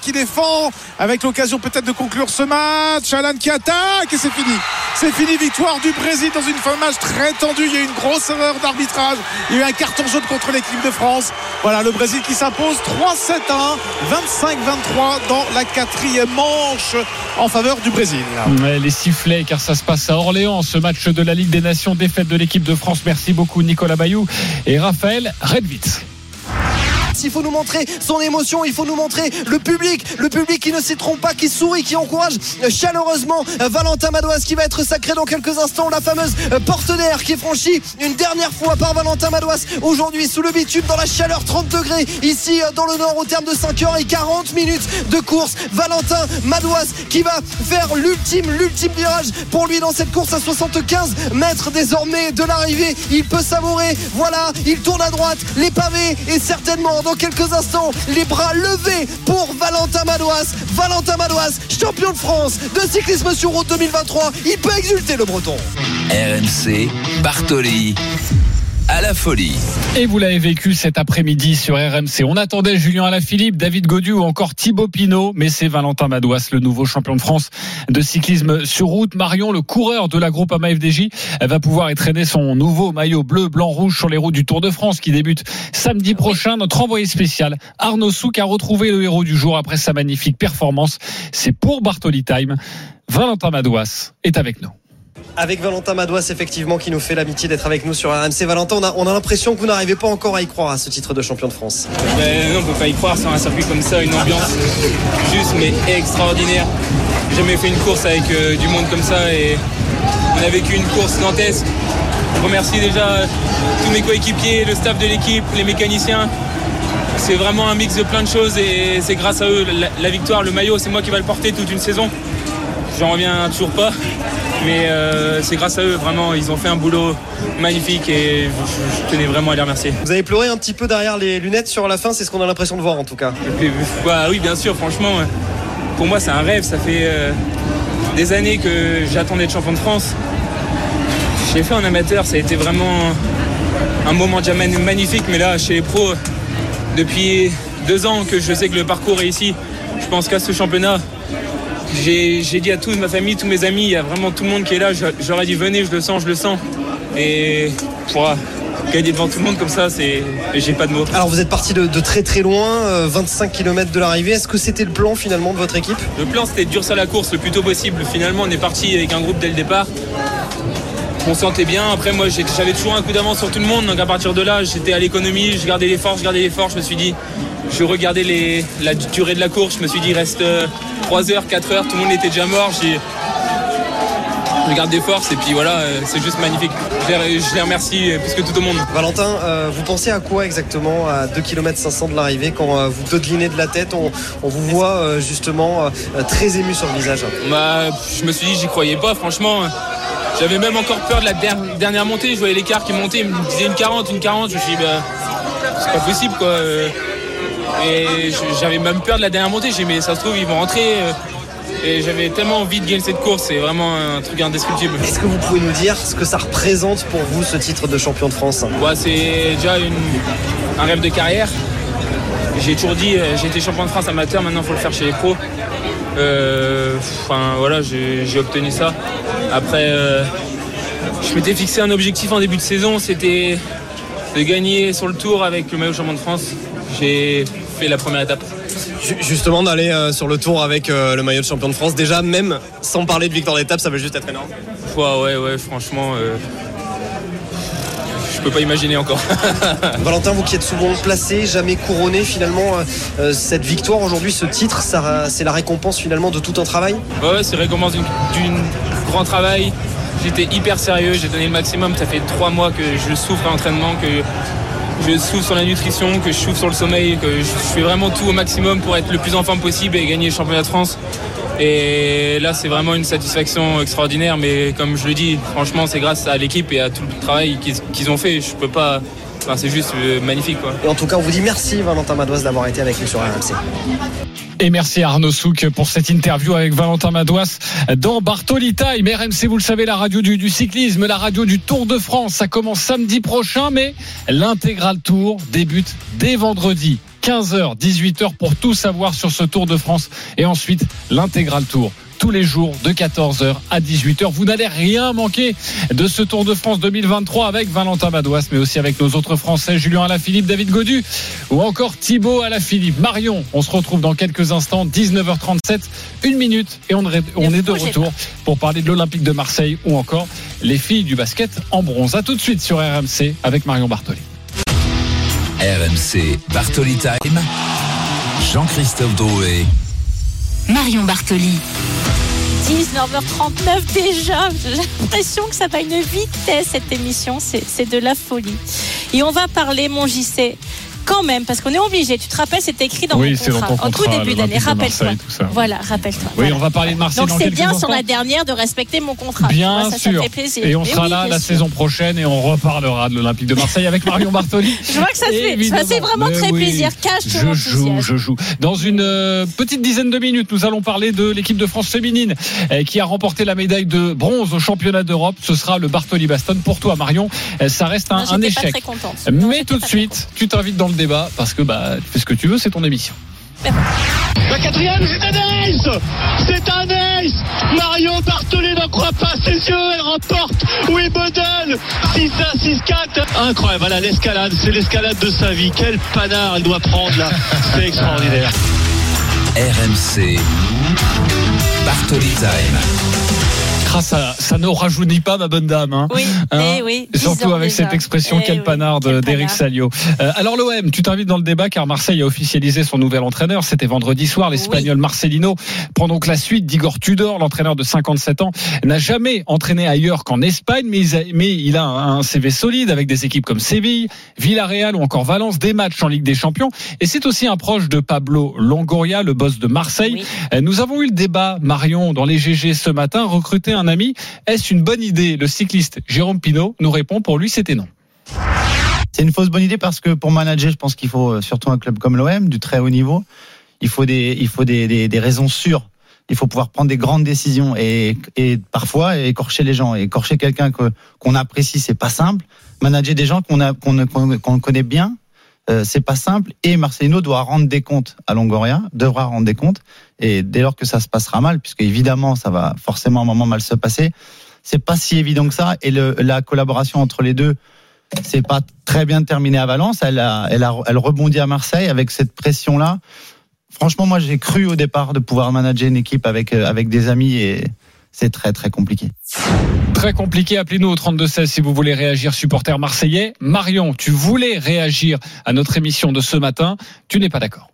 Speaker 5: qui défend avec l'occasion peut-être de conclure ce match. Alan qui attaque et c'est fini. C'est fini victoire du Brésil dans une fin de match très tendue. Il y a eu une grosse erreur d'arbitrage. Il y a eu un carton jaune contre l'équipe de France. Voilà le Brésil qui s'impose 3-7-1 25-23 dans la quatrième manche en faveur du Brésil.
Speaker 4: Les sifflets car ça se passe à Orléans ce match de la Ligue des Nations défaite de l'équipe de France. Merci beaucoup Nicolas Bayou et Raphaël Redwitz
Speaker 14: Il faut nous montrer son émotion, il faut nous montrer le public, le public qui ne s'y trompe pas, qui sourit, qui encourage chaleureusement Valentin Madouas qui va être sacré dans quelques instants. La fameuse porte d'air qui est franchie une dernière fois par Valentin Madouas aujourd'hui sous le bitume dans la chaleur 30 degrés ici dans le nord au terme de 5 heures et 40 minutes de course. Valentin Madouas qui va faire l'ultime, l'ultime virage pour lui dans cette course à 75 mètres désormais de l'arrivée. Il peut savourer, voilà, il tourne à droite, les pavés et certainement dans quelques instants les bras levés pour Valentin Madouas. Valentin Madouas, champion de France de cyclisme sur route 2023. Il peut exulter le breton.
Speaker 2: RMC, Bartoli,
Speaker 4: et vous l'avez vécu cet après-midi sur RMC on attendait Julien Alaphilippe David Godu ou encore Thibaut Pinot. Mais c'est Valentin Madouas le nouveau champion de France de cyclisme sur route. Marion le coureur de la groupe AMA FDJ va pouvoir étraîner son nouveau maillot bleu blanc rouge sur les routes du Tour de France qui débute samedi prochain. Notre envoyé spécial Arnaud Souk a retrouvé le héros du jour après sa magnifique performance. C'est pour Bartoli Time. Valentin Madouas est avec nous
Speaker 14: Avec Valentin Madouas, effectivement, qui nous fait l'amitié d'être avec nous sur RMC. Valentin, on a, on a l'impression que vous n'arrivez pas encore à y croire à ce titre de champion de France.
Speaker 15: Ben, non, on peut pas y croire sur un circuit comme ça, une ambiance juste mais extraordinaire. J'ai jamais fait une course avec euh, du monde comme ça et on a vécu une course dantesque. Je remercie déjà euh, tous mes coéquipiers, le staff de l'équipe, les mécaniciens. C'est vraiment un mix de plein de choses et c'est grâce à eux la, la victoire, le maillot, c'est moi qui va le porter toute une saison. J'en reviens toujours pas, mais euh, c'est grâce à eux vraiment. Ils ont fait un boulot magnifique et je, tenais vraiment à les remercier.
Speaker 14: Vous avez pleuré un petit peu derrière les lunettes sur la fin, c'est ce qu'on a l'impression de voir en tout cas.
Speaker 15: Bah oui, bien sûr, franchement, pour moi c'est un rêve. Ça fait euh, des années que j'attends d'être champion de France. J'ai fait en amateur, ça a été vraiment un moment déjà magnifique, mais là, chez les pros, depuis deux ans que je sais que le parcours est ici, je pense qu'à ce championnat, j'ai dit à toute ma famille, tous mes amis, il y a vraiment tout le monde qui est là. Je- J'aurais dit venez, je le sens, je le sens. Et pour gagner devant tout le monde comme ça, c'est j'ai pas de mots.
Speaker 14: Alors vous êtes parti de, de très très loin, euh, 25 km de l'arrivée. Est-ce que c'était le plan finalement de votre équipe?
Speaker 15: Le plan c'était de durcir la course le plus tôt possible. Finalement on est parti avec un groupe dès le départ. On se sentait bien. Après moi j'avais toujours un coup d'avance sur tout le monde. Donc à partir de là j'étais à l'économie, je gardais les forces, je gardais les forces. Je me suis dit, je regardais les, la durée de la course. Je me suis dit reste euh, 3 heures, 4 heures. Tout le monde était déjà mort. J'ai- Je garde des forces et puis voilà, euh, c'est juste magnifique. Je les, remercie plus que tout au monde.
Speaker 14: Valentin, euh, vous pensez à quoi exactement à 2 km 500 de l'arrivée quand euh, vous dodelinez de la tête on, on vous voit euh, justement très ému sur le visage?
Speaker 15: Bah, je me suis dit, j'y croyais pas, franchement. j'avais même encore peur de la der- dernière montée. Je voyais l'écart qui montait, il me disait une 40, une 40. Je me suis dit, bah, c'est pas possible quoi. Et j'avais même peur de la dernière montée. J'ai dit, mais ça se trouve, ils vont rentrer. euh, Et j'avais tellement envie de gagner cette course. C'est vraiment un truc indescriptible.
Speaker 14: Est-ce que vous pouvez nous dire ce que ça représente pour vous ce titre de champion de France?
Speaker 15: Ouais, c'est déjà une- un rêve de carrière. J'ai toujours dit, euh, j'ai été champion de France amateur, maintenant il faut le faire chez les pros. Euh, Enfin voilà, j'ai j'ai obtenu ça. Après, euh, je m'étais fixé un objectif en début de saison, c'était de gagner sur le tour avec le maillot champion de France. J'ai fait la première étape.
Speaker 14: Ju- Justement d'aller euh, sur le tour avec euh, le maillot de champion de France, déjà même sans parler de victoire d'étape, ça va juste être énorme.
Speaker 15: Ouais, ouais, ouais, franchement, euh, je peux pas imaginer encore. [LAUGHS]
Speaker 14: Valentin, vous qui êtes souvent placé, jamais couronné, finalement, euh, cette victoire aujourd'hui, ce titre, c'est la récompense finalement de tout un travail?
Speaker 15: Ouais, ouais, c'est récompense d'une grand travail. J'étais hyper sérieux, j'ai donné le maximum. Ça fait trois mois que je souffre à l'entraînement, que je souffre sur la nutrition, que je souffre sur le sommeil, que je fais vraiment tout au maximum pour être le plus en forme possible et gagner le championnat de France. Et là, c'est vraiment une satisfaction extraordinaire. Mais comme je le dis, franchement, c'est grâce à l'équipe et à tout le travail qu'ils ont fait. Je peux pas. Enfin, c'est juste euh, magnifique, quoi.
Speaker 14: Et en tout cas, on vous dit merci Valentin Madoise d'avoir été avec nous sur RMC.
Speaker 4: Et merci à Arnaud Souk pour cette interview avec Valentin Madouas dans Bartoli Time. RMC, vous le savez, la radio du, du cyclisme, la radio du Tour de France. Ça commence samedi prochain, mais l'intégral tour débute dès vendredi. 15h, 18h pour tout savoir sur ce Tour de France. Et ensuite, l'intégral tour tous les jours de 14h à 18h. Vous n'allez rien manquer de ce Tour de France 2023 avec Valentin Madouas, mais aussi avec nos autres Français, Julien Alaphilippe, David Godu ou encore Thibaut Alaphilippe. Marion, on se retrouve dans quelques instants, 19h37, une minute et on, est- on est de retour pour parler de l'Olympique de Marseille ou encore les filles du basket en bronze. À tout de suite sur RMC avec Marion Bartoli.
Speaker 2: RMC Bartoli Time. Jean-Christophe Drouet.
Speaker 13: Marion Bartoli.
Speaker 3: 19h39 déjà. J'ai l'impression que ça va une vitesse cette émission. C'est c'est de la folie. Et on va parler, mon JC, quand même, parce qu'on est obligé. Tu te rappelles, c'était écrit dans
Speaker 4: Oui,
Speaker 3: mon
Speaker 4: c'est dans
Speaker 3: contrat.
Speaker 4: ton
Speaker 3: en tout
Speaker 4: contrat,
Speaker 3: début d'année, rappelle-toi. Voilà, rappelle-toi.
Speaker 4: Oui,
Speaker 3: Voilà.
Speaker 4: on va parler de Marseille
Speaker 3: Donc c'est bien sur la dernière de respecter mon contrat.
Speaker 4: Bien
Speaker 3: vois, ça,
Speaker 4: sûr.
Speaker 3: Ça fait plaisir.
Speaker 4: Et on sera
Speaker 3: oui,
Speaker 4: là la
Speaker 3: sûr.
Speaker 4: saison prochaine et on reparlera de l'Olympique de Marseille avec Marion Bartoli. [LAUGHS]
Speaker 3: Je vois que ça te fait, ça fait vraiment
Speaker 4: Mais
Speaker 3: très
Speaker 4: oui.
Speaker 3: plaisir. Cache
Speaker 4: Je joue, je joue. Dans une euh, petite dizaine de minutes, nous allons parler de l'équipe de France féminine euh, qui a remporté la médaille de bronze au championnat d'Europe. Ce sera le Bartoli Baston. Pour toi, Marion, euh, ça reste un,
Speaker 3: Non,
Speaker 4: un échec. Mais tout de suite, tu t'invites dans le débat parce que bah, tu fais ce que tu veux, c'est ton émission.
Speaker 16: La quatrième, c'est un ace C'est un ace Mario Bartoli n'en croit pas ses yeux, elle remporte Wimbledon 6-1, 6-4 Incroyable, voilà l'escalade, c'est l'escalade de sa vie. Quel panard elle doit prendre là, c'est extraordinaire.
Speaker 2: RMC Bartoli Time.
Speaker 4: Ah, ça, ça ne rajeunit pas, ma bonne dame. Hein.
Speaker 3: Oui,
Speaker 4: Hein
Speaker 3: eh oui,
Speaker 4: Surtout
Speaker 3: 10 ans
Speaker 4: avec
Speaker 3: déjà.
Speaker 4: cette expression, quel
Speaker 3: oui,
Speaker 4: panard de-
Speaker 3: quel
Speaker 4: d'Éric
Speaker 3: panard.
Speaker 4: Salio. Euh, alors l'OM, tu t'invites dans le débat car Marseille a officialisé son nouvel entraîneur. C'était vendredi soir. L'Espagnol Marcelino prend donc la suite d'Igor Tudor, l'entraîneur de 57 ans, n'a jamais entraîné ailleurs qu'en Espagne, mais il, a, mais il a un CV solide avec des équipes comme Séville, Villarreal ou encore Valence, des matchs en Ligue des Champions. Et c'est aussi un proche de Pablo Longoria, le boss de Marseille. Euh, Nous avons eu le débat, Marion, dans les GG ce matin, recruter un ami. Est-ce une bonne idée? Le cycliste Jérôme Pinault nous répond, pour lui c'était non.
Speaker 17: C'est une fausse bonne idée parce que pour manager, je pense qu'il faut euh, surtout un club comme l'OM, du très haut niveau. Il faut des, il faut des, des, raisons sûres. Il faut pouvoir prendre des grandes décisions et, et parfois écorcher les gens. Écorcher quelqu'un que, qu'on apprécie, c'est pas simple. Manager des gens qu'on qu'on, qu'on connaît bien, euh, c'est pas simple. Et Marcelino doit rendre des comptes à Longoria, devra rendre des comptes. Et dès lors que ça se passera mal, puisque évidemment ça va forcément un moment mal se passer, c'est pas si évident que ça. Et la collaboration entre les deux, c'est pas très bien terminé à Valence. Elle a, elle a, elle rebondit à Marseille avec cette pression-là. Franchement, moi, j'ai cru au départ de pouvoir manager une équipe avec, euh, avec des amis et c'est très, très compliqué.
Speaker 4: Très compliqué, appelez-nous au 32-16 si vous voulez réagir, supporter marseillais. Marion, tu voulais réagir à notre émission de ce matin, tu n'es pas d'accord.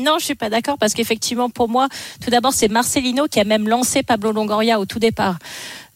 Speaker 3: Non, je suis pas d'accord parce qu'effectivement, pour moi, tout d'abord, c'est Marcelino qui a même lancé Pablo Longoria au tout départ.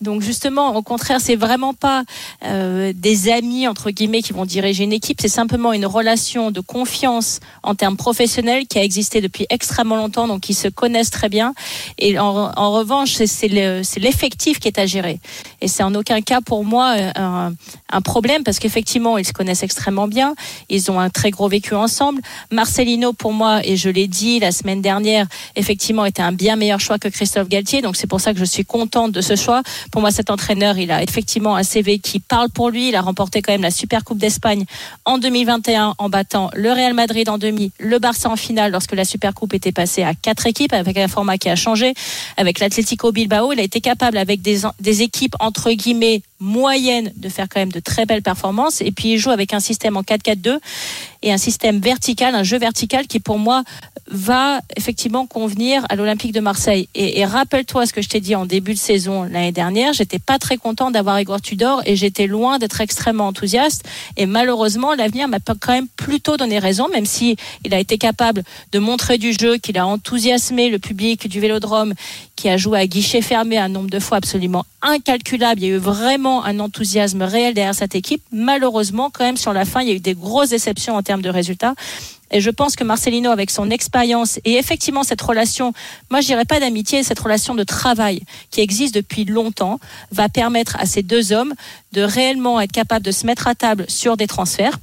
Speaker 3: Donc justement, au contraire, c'est vraiment pas euh, des amis entre guillemets qui vont diriger une équipe. C'est simplement une relation de confiance en termes professionnels qui a existé depuis extrêmement longtemps, donc ils se connaissent très bien. Et en, revanche, c'est- c'est le- l'effectif qui est à gérer. Et c'est en aucun cas pour moi euh, un, un problème parce qu'effectivement, ils se connaissent extrêmement bien. Ils ont un très gros vécu ensemble. Marcelino, pour moi, et je l'ai dit la semaine dernière, effectivement, était un bien meilleur choix que Christophe Galtier. Donc c'est pour ça que je suis contente de ce choix. Pour moi, cet entraîneur, il a effectivement un CV qui parle pour lui. Il a remporté quand même la Super Coupe d'Espagne en 2021 en battant le Real Madrid en demi, le Barça en finale lorsque la Super Coupe était passée à quatre équipes avec un format qui a changé. Avec l'Atlético Bilbao, il a été capable avec des, des équipes entre guillemets moyennes de faire quand même de très belles performances. Et puis il joue avec un système en 4-4-2 et un système vertical, un jeu vertical qui pour moi va effectivement convenir à l'Olympique de Marseille. Et, et rappelle-toi ce que je t'ai dit en début de saison l'année dernière, j'étais pas très content d'avoir Igor Tudor et j'étais loin d'être extrêmement enthousiaste. Et malheureusement, l'avenir m'a quand même plutôt donné raison, même si il a été capable de montrer du jeu, qu'il a enthousiasmé le public du Vélodrome, qui a joué à guichet fermé un nombre de fois absolument incalculable. Il y a eu vraiment un enthousiasme réel derrière cette équipe. Malheureusement, quand même, sur la fin, il y a eu des grosses déceptions en termes de résultats. Et je pense que Marcelino, avec son expérience et effectivement cette relation, moi je dirais pas d'amitié, cette relation de travail qui existe depuis longtemps, va permettre à ces deux hommes de réellement être capables de se mettre à table sur des transferts.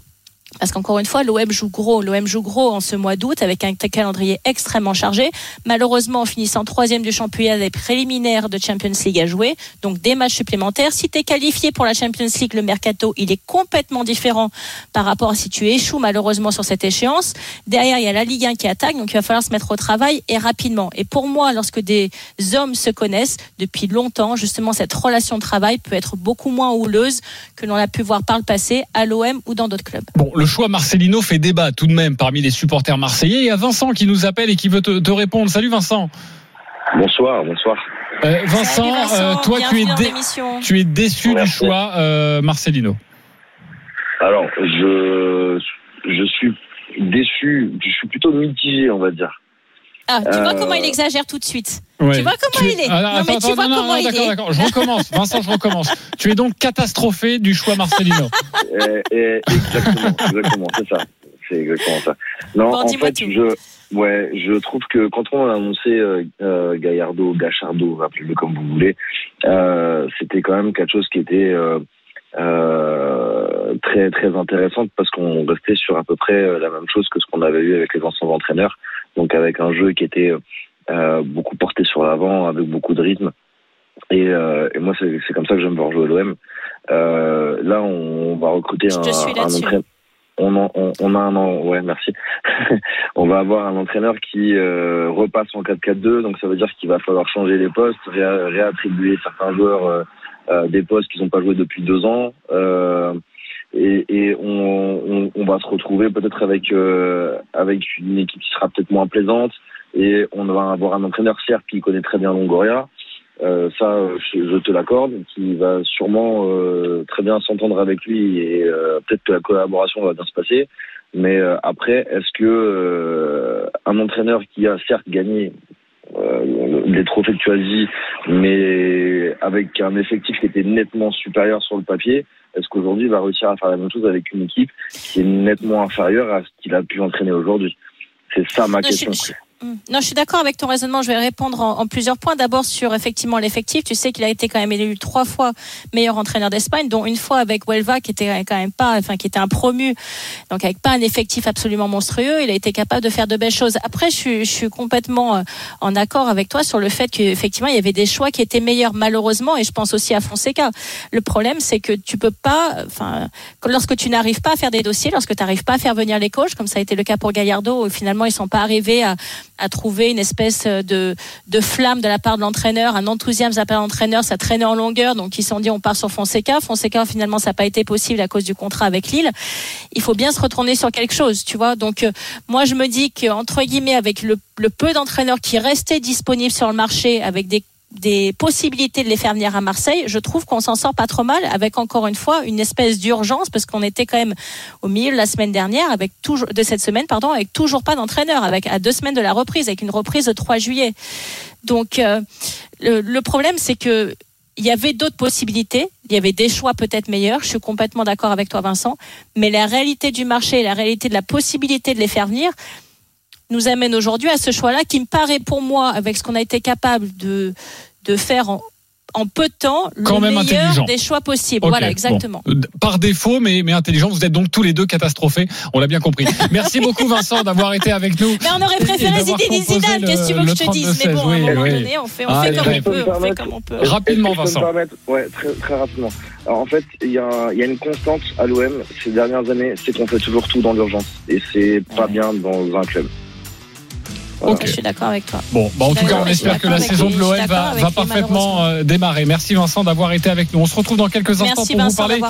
Speaker 3: Parce qu'encore une fois, l'OM joue gros. L'OM joue gros en ce mois d'août avec un calendrier extrêmement chargé. Malheureusement, en finissant troisième du championnat, des préliminaires de Champions League à jouer, donc des matchs supplémentaires. Si tu es qualifié pour la Champions League, le mercato, il est complètement différent par rapport à si tu échoues malheureusement sur cette échéance. Derrière, il y a la Ligue 1 qui attaque, donc il va falloir se mettre au travail et rapidement. Et pour moi, lorsque des hommes se connaissent depuis longtemps, justement, cette relation de travail peut être beaucoup moins houleuse que l'on a pu voir par le passé à l'OM ou dans d'autres clubs.
Speaker 4: Le choix Marcelino fait débat tout de même parmi les supporters marseillais. Il y a Vincent qui nous appelle et qui veut te, te répondre. Salut Vincent.
Speaker 18: Bonsoir, bonsoir.
Speaker 4: Euh, Vincent, euh, toi tu es, dé- tu es déçu du choix euh, Marcelino.
Speaker 18: Alors, je, je suis déçu, je suis plutôt mitigé, on va dire.
Speaker 3: Ah, tu vois
Speaker 18: Euh,
Speaker 3: comment il exagère tout de suite.
Speaker 4: Ouais.
Speaker 3: Tu vois comment il est.
Speaker 4: Ah,
Speaker 3: non, mais
Speaker 4: attends,
Speaker 3: tu vois
Speaker 4: non, non,
Speaker 3: comment il
Speaker 4: d'accord,
Speaker 3: est.
Speaker 4: d'accord. Je recommence. Vincent, je recommence. Tu es donc catastrophé du choix Marcelino.
Speaker 18: Et- et exactement, exactement, c'est ça. C'est exactement ça. Non,
Speaker 3: Bon,
Speaker 18: en
Speaker 3: dis-moi
Speaker 18: fait,
Speaker 3: tout.
Speaker 18: je, ouais, je trouve que quand on a annoncé euh, euh, Gaillardo, Gachardo, appelez-le comme vous voulez, euh, c'était quand même quelque chose qui était euh, euh, très très intéressante parce qu'on restait sur à peu près euh, la même chose que ce qu'on avait eu avec les anciens entraîneurs, donc avec un jeu qui était euh, beaucoup porté sur l'avant, avec beaucoup de rythme. Et, euh, et moi, c'est comme ça que j'aime voir jouer l'OM. Euh, là, on va recruter
Speaker 3: Je
Speaker 18: un, entraîneur. On, en- on, on a un an, ouais, merci. [LAUGHS] on va avoir un entraîneur qui euh, repasse en 4-4-2, donc ça veut dire qu'il va falloir changer les postes, réa- réattribuer certains joueurs euh, euh, des postes qu'ils n'ont pas joué depuis deux ans. Euh, et, et on, on, on va se retrouver peut-être avec euh, avec une équipe qui sera peut-être moins plaisante et on va avoir un entraîneur certes qui connaît très bien Longoria euh, ça euh, je, te l'accorde qui va sûrement euh, très bien s'entendre avec lui et euh, peut-être que la collaboration va bien se passer mais euh, après est-ce que euh, un entraîneur qui a certes gagné euh, les trophées que tu as dit, mais avec un effectif qui était nettement supérieur sur le papier, est-ce qu'aujourd'hui il va réussir à faire la même chose avec une équipe qui est nettement inférieure à ce qu'il a pu entraîner aujourd'hui? C'est ça ma
Speaker 3: je-
Speaker 18: question.
Speaker 3: je-. Non, je suis d'accord avec ton raisonnement. Je vais répondre en, plusieurs points. D'abord sur effectivement l'effectif. Tu sais qu'il a été quand même élu trois fois meilleur entraîneur d'Espagne, dont une fois avec Huelva, qui était quand même pas, enfin qui était un promu, donc avec pas un effectif absolument monstrueux. Il a été capable de faire de belles choses. Après, je je suis complètement euh, en accord avec toi sur le fait qu'effectivement il y avait des choix qui étaient meilleurs malheureusement, et je pense aussi à Fonseca. Le problème, c'est que tu peux pas, enfin, lorsque tu n'arrives pas à faire des dossiers, lorsque tu n'arrives pas à faire venir les coachs, comme ça a été le cas pour Gallardo, où finalement ils sont pas arrivés à, à trouver une espèce de, de flamme de la part de l'entraîneur, un enthousiasme de la part de l'entraîneur, ça traînait en longueur, donc ils se sont dit on part sur Fonseca. Fonseca finalement ça n'a pas été possible à cause du contrat avec Lille. Il faut bien se retourner sur quelque chose, tu vois. Donc euh, moi je me dis que entre guillemets avec le peu d'entraîneurs qui restaient disponibles sur le marché, avec des des possibilités de les faire venir à Marseille, je trouve qu'on s'en sort pas trop mal avec encore une fois une espèce d'urgence parce qu'on était quand même au milieu de la semaine dernière avec de cette semaine pardon avec toujours pas d'entraîneur avec à deux semaines de la reprise avec une reprise de 3 juillet. Donc euh, le, le problème c'est que il y avait d'autres possibilités, il y avait des choix peut-être meilleurs, je suis complètement d'accord avec toi Vincent, mais la réalité du marché, la réalité de la possibilité de les faire venir nous amène aujourd'hui à ce choix-là qui me paraît pour moi, avec ce qu'on a été capable de, de faire en, en peu de temps
Speaker 4: Quand
Speaker 3: le
Speaker 4: même
Speaker 3: meilleur
Speaker 4: intelligent.
Speaker 3: des choix possibles. Voilà, exactement.
Speaker 4: Euh, Par défaut, mais, mais intelligent. Vous êtes donc tous les deux catastrophés. On l'a bien compris. Merci [LAUGHS] beaucoup, Vincent, d'avoir été avec nous.
Speaker 3: Mais on aurait préféré Zidane,
Speaker 4: le-
Speaker 3: qu'est-ce que tu veux que je te dise? Mais bon, à
Speaker 4: 32-16,
Speaker 3: un moment
Speaker 4: oui.
Speaker 3: donné, on fait, on
Speaker 4: Ah,
Speaker 3: fait comme on peut.
Speaker 18: Je peux me
Speaker 3: On fait
Speaker 18: permettre-
Speaker 3: comme on peut.
Speaker 4: Rapidement, Vincent.
Speaker 18: Ouais, très, très rapidement. Alors, en fait, il y, a, il y a une constante à l'OM ces dernières années, c'est qu'on fait toujours tout dans l'urgence. Et c'est pas bien dans un club. Voilà.
Speaker 3: Je suis d'accord avec toi.
Speaker 4: Bon, bah, en tout cas, on espère que la saison de
Speaker 3: d'accord
Speaker 4: va, va parfaitement euh, démarrer. Merci Vincent d'avoir été avec nous. On se retrouve dans quelques instants
Speaker 3: Merci
Speaker 4: pour vous parler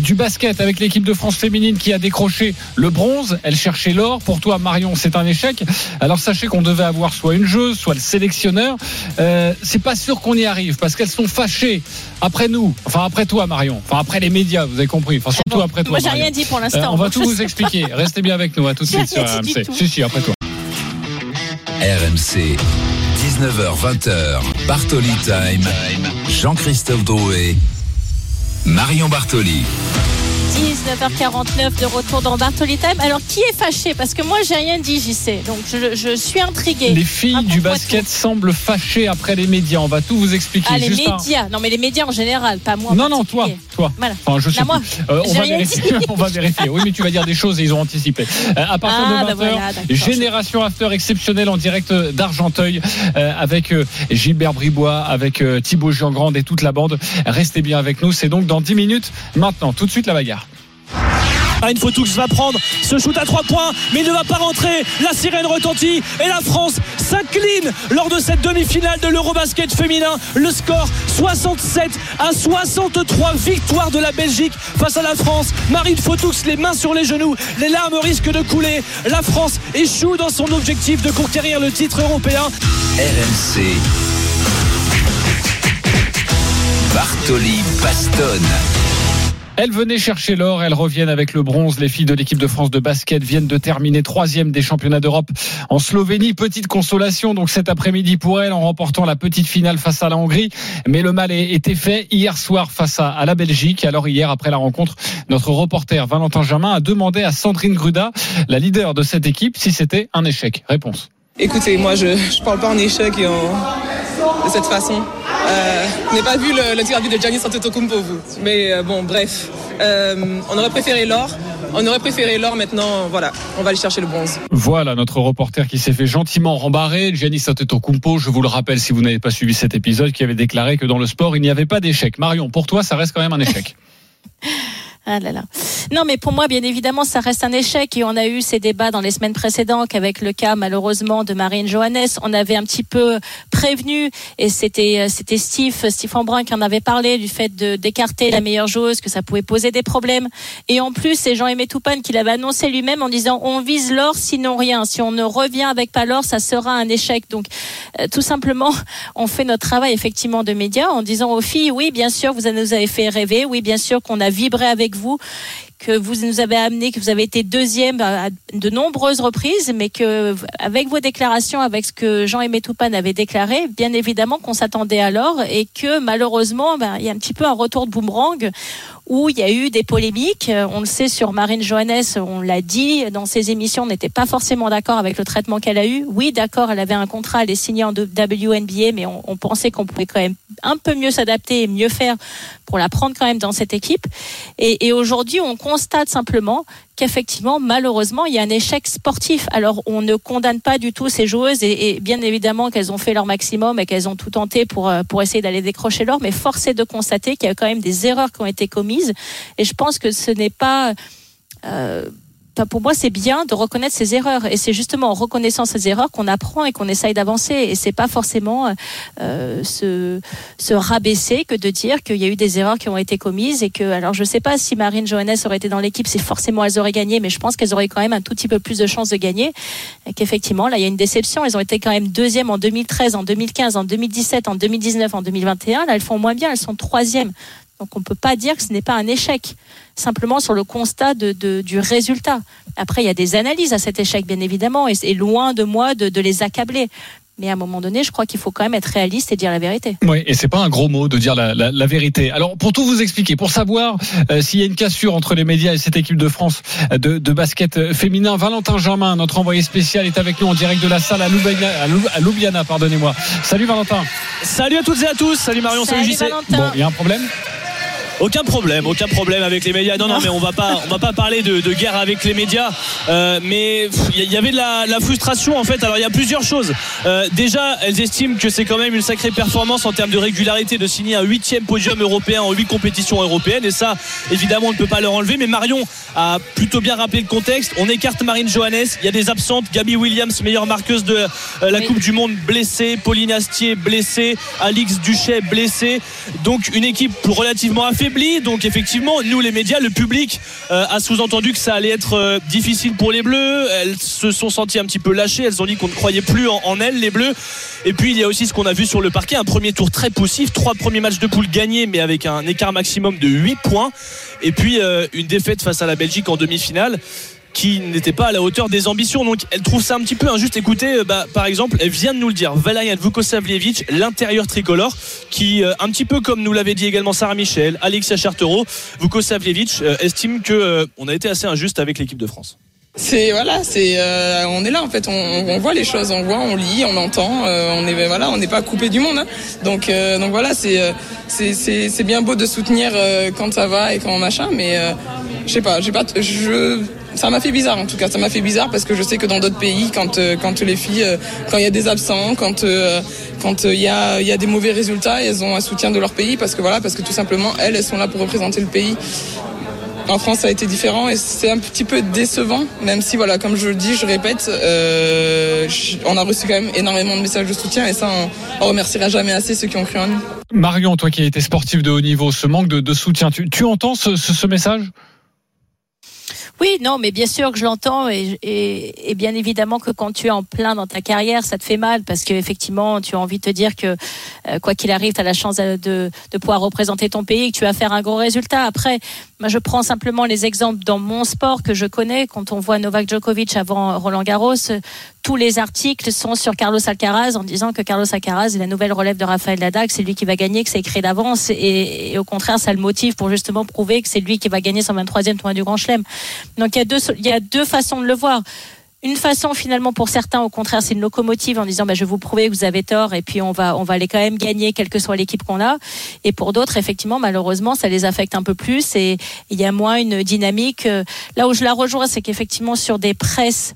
Speaker 4: du basket avec l'équipe de France féminine qui a décroché le bronze. Elle cherchait l'or. Pour toi, Marion, c'est un échec. Alors sachez qu'on devait avoir soit une joueuse, soit le sélectionneur. Euh, c'est pas sûr qu'on y arrive parce qu'elles sont fâchées après nous. Enfin après toi, Marion. Enfin après les médias, vous avez compris. Enfin surtout
Speaker 3: Bon,
Speaker 4: après toi.
Speaker 3: moi, j'ai rien dit pour
Speaker 4: Euh,
Speaker 3: l'instant.
Speaker 4: on va tout vous expliquer. Restez bien avec nous. À tout de suite sur RMC. Si si, après toi.
Speaker 2: RMC, 19h-20h, Bartoli Time, Jean-Christophe Drouet, Marion Bartoli.
Speaker 3: 19h49 de retour dans Bartoli Time. Alors, qui est fâché? Parce que moi, j'ai rien dit, j'y sais. Donc, je, je suis intriguée.
Speaker 4: Les filles du
Speaker 3: Raconte-moi
Speaker 4: basket semblent fâchées après les médias. On va tout vous expliquer.
Speaker 3: Ah, les
Speaker 4: un-
Speaker 3: médias. Non, mais les médias en général, pas moi.
Speaker 4: Non, non, toi, toi.
Speaker 3: Voilà.
Speaker 4: Enfin, je sais
Speaker 3: Là, moi.
Speaker 4: Euh, on va vérifier.
Speaker 3: dit. [LAUGHS]
Speaker 4: on va vérifier. Oui, mais tu vas dire des choses et ils ont anticipé. Euh, à partir
Speaker 3: Ah,
Speaker 4: de
Speaker 3: bah
Speaker 4: 20h,
Speaker 3: voilà, d'accord.
Speaker 4: Génération After exceptionnelle en direct d'Argenteuil euh, avec euh, Gilbert Bribois, avec Thibaut Giangrande et toute la bande. Restez bien avec nous. C'est donc dans 10 minutes. Maintenant, tout de suite la bagarre.
Speaker 19: Marine Fotux va prendre ce shoot à 3 points, mais il ne va pas rentrer. La sirène retentit et la France s'incline lors de cette demi-finale de l'Eurobasket féminin. Le score 67 à 63 victoire de la Belgique face à la France. Marine Fotux, les mains sur les genoux, les larmes risquent de couler. La France échoue dans son objectif de conquérir le titre européen.
Speaker 2: RMC. Bartoli.
Speaker 4: Elles venaient chercher l'or, elles reviennent avec le bronze. Les filles de l'équipe de France de basket viennent de terminer troisième des championnats d'Europe en Slovénie. Petite consolation donc cet après-midi pour elles en remportant la petite finale face à la Hongrie. Mais le mal été fait hier soir face à, à la Belgique. Alors hier, après la rencontre, notre reporter Valentin Germain a demandé à Sandrine Gruda, la leader de cette équipe, si c'était un échec. Réponse.
Speaker 20: Écoutez, moi je ne parle pas en échec et en- de cette façon. Euh, je n'ai pas vu but de Giannis Antetokounmpo, vous. Mais euh, bon, bref. Euh, on aurait préféré l'or. On aurait préféré l'or. Maintenant, voilà, on va aller chercher le bronze.
Speaker 4: Voilà notre reporter qui s'est fait gentiment rembarrer, Giannis Antetokounmpo, je vous le rappelle si vous n'avez pas suivi cet épisode, qui avait déclaré que dans le sport, il n'y avait pas d'échec. Marion, pour toi, ça reste quand même un échec. [LAUGHS]
Speaker 3: Ah là là. Non, mais pour moi, bien évidemment, ça reste un échec. Et on a eu ces débats dans les semaines précédentes qu'avec le cas, malheureusement, de Marine Johannes, on avait un petit peu prévenu. Et c'était, euh, c'était Steve, Steve Embrun qui en avait parlé du fait d'écarter la meilleure joueuse, que ça pouvait poser des problèmes. Et en plus, c'est Jean-Aimé Toupane qui l'avait annoncé lui-même en disant on vise l'or, sinon rien. Si on ne revient avec pas l'or, ça sera un échec. Donc, euh, tout simplement, on fait notre travail effectivement de médias en disant aux filles, oui, bien sûr, vous nous avez fait rêver. Oui, bien sûr qu'on a vibré avec vous que vous nous avez amené, que vous avez été deuxième à de nombreuses reprises, mais que avec vos déclarations, avec ce que Jean-Aimé Toupane avait déclaré, bien évidemment qu'on s'attendait alors et que malheureusement, ben, il y a un petit peu un retour de boomerang où il y a eu des polémiques. Euh, On le sait sur Marine Johannes, on l'a dit dans ses émissions, on n'était pas forcément d'accord avec le traitement qu'elle a eu. Oui, d'accord, elle avait un contrat, elle est signée en WNBA, mais on, pensait qu'on pouvait quand même un peu mieux s'adapter et mieux faire pour la prendre quand même dans cette équipe. Et aujourd'hui, on constate simplement qu'effectivement, malheureusement, il y a un échec sportif. Alors, on ne condamne pas du tout ces joueuses et, bien évidemment qu'elles ont fait leur maximum et qu'elles ont tout tenté pour, euh, pour essayer d'aller décrocher l'or, mais force est de constater qu'il y a quand même des erreurs qui ont été commises. Et je pense que ce n'est pas... euh, pour moi, c'est bien de reconnaître ses erreurs. Et c'est justement en reconnaissant ses erreurs qu'on apprend et qu'on essaye d'avancer. Et c'est pas forcément euh, se, se rabaisser que de dire qu'il y a eu des erreurs qui ont été commises et que, alors je sais pas si Marine Johannes aurait été dans l'équipe, c'est forcément elles auraient gagné, mais je pense qu'elles auraient quand même un tout petit peu plus de chances de gagner. Et qu'effectivement, là, il y a une déception. Elles ont été quand même deuxième en 2013, en 2015, en 2017, en 2019, en 2021. Là, elles font moins bien. Elles sont troisième. Donc on ne peut pas dire que ce n'est pas un échec, simplement sur le constat de, de- du résultat. Après, il y a des analyses à cet échec, bien évidemment, et c'est loin de moi de, de les accabler. mais à un moment donné, je crois qu'il faut quand même être réaliste et dire la vérité.
Speaker 4: Oui, et c'est pas un gros mot de dire la, la, la vérité. Alors, pour tout vous expliquer, pour savoir euh, s'il y a une cassure entre les médias et cette équipe de France euh, de, de basket féminin, Valentin Germain, notre envoyé spécial, est avec nous en direct de la salle à Ljubljana, à Ljub- à Ljubljana, pardonnez-moi. Salut Valentin.
Speaker 19: Salut à toutes et à tous. Salut Marion, salut, JC.
Speaker 4: Bon, il y a un problème?
Speaker 19: Aucun problème, aucun problème avec les médias. Non, non, mais on va pas, on va pas parler de, de guerre avec les médias. Euh, mais il y avait de la, la frustration en fait. Alors il y a plusieurs choses. Euh, déjà, elles estiment que c'est quand même une sacrée performance en termes de régularité de signer un huitième podium européen en huit compétitions européennes. Et ça, évidemment, on ne peut pas leur enlever. Mais Marion a plutôt bien rappelé le contexte. On écarte Marine Johannes. Il y a des absentes. Gabi Williams, meilleure marqueuse de euh, la Coupe du Monde, blessée. Pauline Astier, blessée. Alix Duchet, blessée. Donc une équipe relativement affaiblie. Donc effectivement, nous les médias, le public euh, a sous-entendu que ça allait être euh, difficile pour les Bleus. Elles se sont senties un petit peu lâchées. Elles ont dit qu'on ne croyait plus en, elles, les Bleus. Et puis il y a aussi ce qu'on a vu sur le parquet, un premier tour très poussif, trois premiers matchs de poule gagnés, mais avec un écart maximum de 8 points. Et puis euh, une défaite face à la Belgique en demi-finale qui n'était pas à la hauteur des ambitions. Donc elle trouve ça un petit peu injuste. Écoutez, euh, bah, par exemple, elle vient de nous le dire, Valerian Vukosavljevic, l'intérieur tricolore, qui, euh, un petit peu comme nous l'avait dit également Sarah Michel, Alexia Chartero, Vukosavljevic euh, estime que on a été assez injuste avec l'équipe de France.
Speaker 20: C'est voilà, c'est on est là en fait, on, voit les choses, on voit, on lit, on entend, on est voilà, on n'est pas coupé du monde. hein. Donc donc voilà, c'est c'est bien beau de soutenir quand ça va et quand machin, mais je sais pas, j'ai pas, je ça m'a fait bizarre en tout cas, ça m'a fait bizarre parce que je sais que dans d'autres pays, quand euh, quand les filles, euh, quand il y a des absents, quand euh, quand il y a y a des mauvais résultats, elles ont un soutien de leur pays parce que voilà, parce que tout simplement elles, elles sont là pour représenter le pays. En France, ça a été différent et c'est un petit peu décevant, même si, voilà, comme je le dis, je répète, on a reçu quand même énormément de messages de soutien et ça, on, on remerciera jamais assez ceux qui ont cru en nous.
Speaker 4: Marion, toi qui as été sportif de haut niveau, ce manque de, soutien, tu, tu entends ce message?
Speaker 3: Oui, non, mais bien sûr que je l'entends et, bien évidemment que quand tu es en plein dans ta carrière, ça te fait mal parce que effectivement, tu as envie de te dire que euh, quoi qu'il arrive, tu as la chance de, de, pouvoir représenter ton pays que tu vas faire un gros résultat. Après, moi, je prends simplement les exemples dans mon sport que je connais. Quand on voit Novak Djokovic avant Roland Garros, tous les articles sont sur Carlos Alcaraz en disant que Carlos Alcaraz est la nouvelle relève de Rafael Nadal, c'est lui qui va gagner, que c'est écrit d'avance et, et au contraire, ça le motive pour justement prouver que c'est lui qui va gagner son 23e tournoi du Grand Chelem. Donc il y a deux, il y a deux façons de le voir. Une façon finalement pour certains, au contraire, c'est une locomotive en disant bah, je vais vous prouver que vous avez tort et puis on va on va aller quand même gagner quelle que soit l'équipe qu'on a. Et pour d'autres, effectivement, malheureusement, ça les affecte un peu plus et il y a moins une dynamique. Euh, Là où je la rejoins, c'est qu'effectivement sur des presses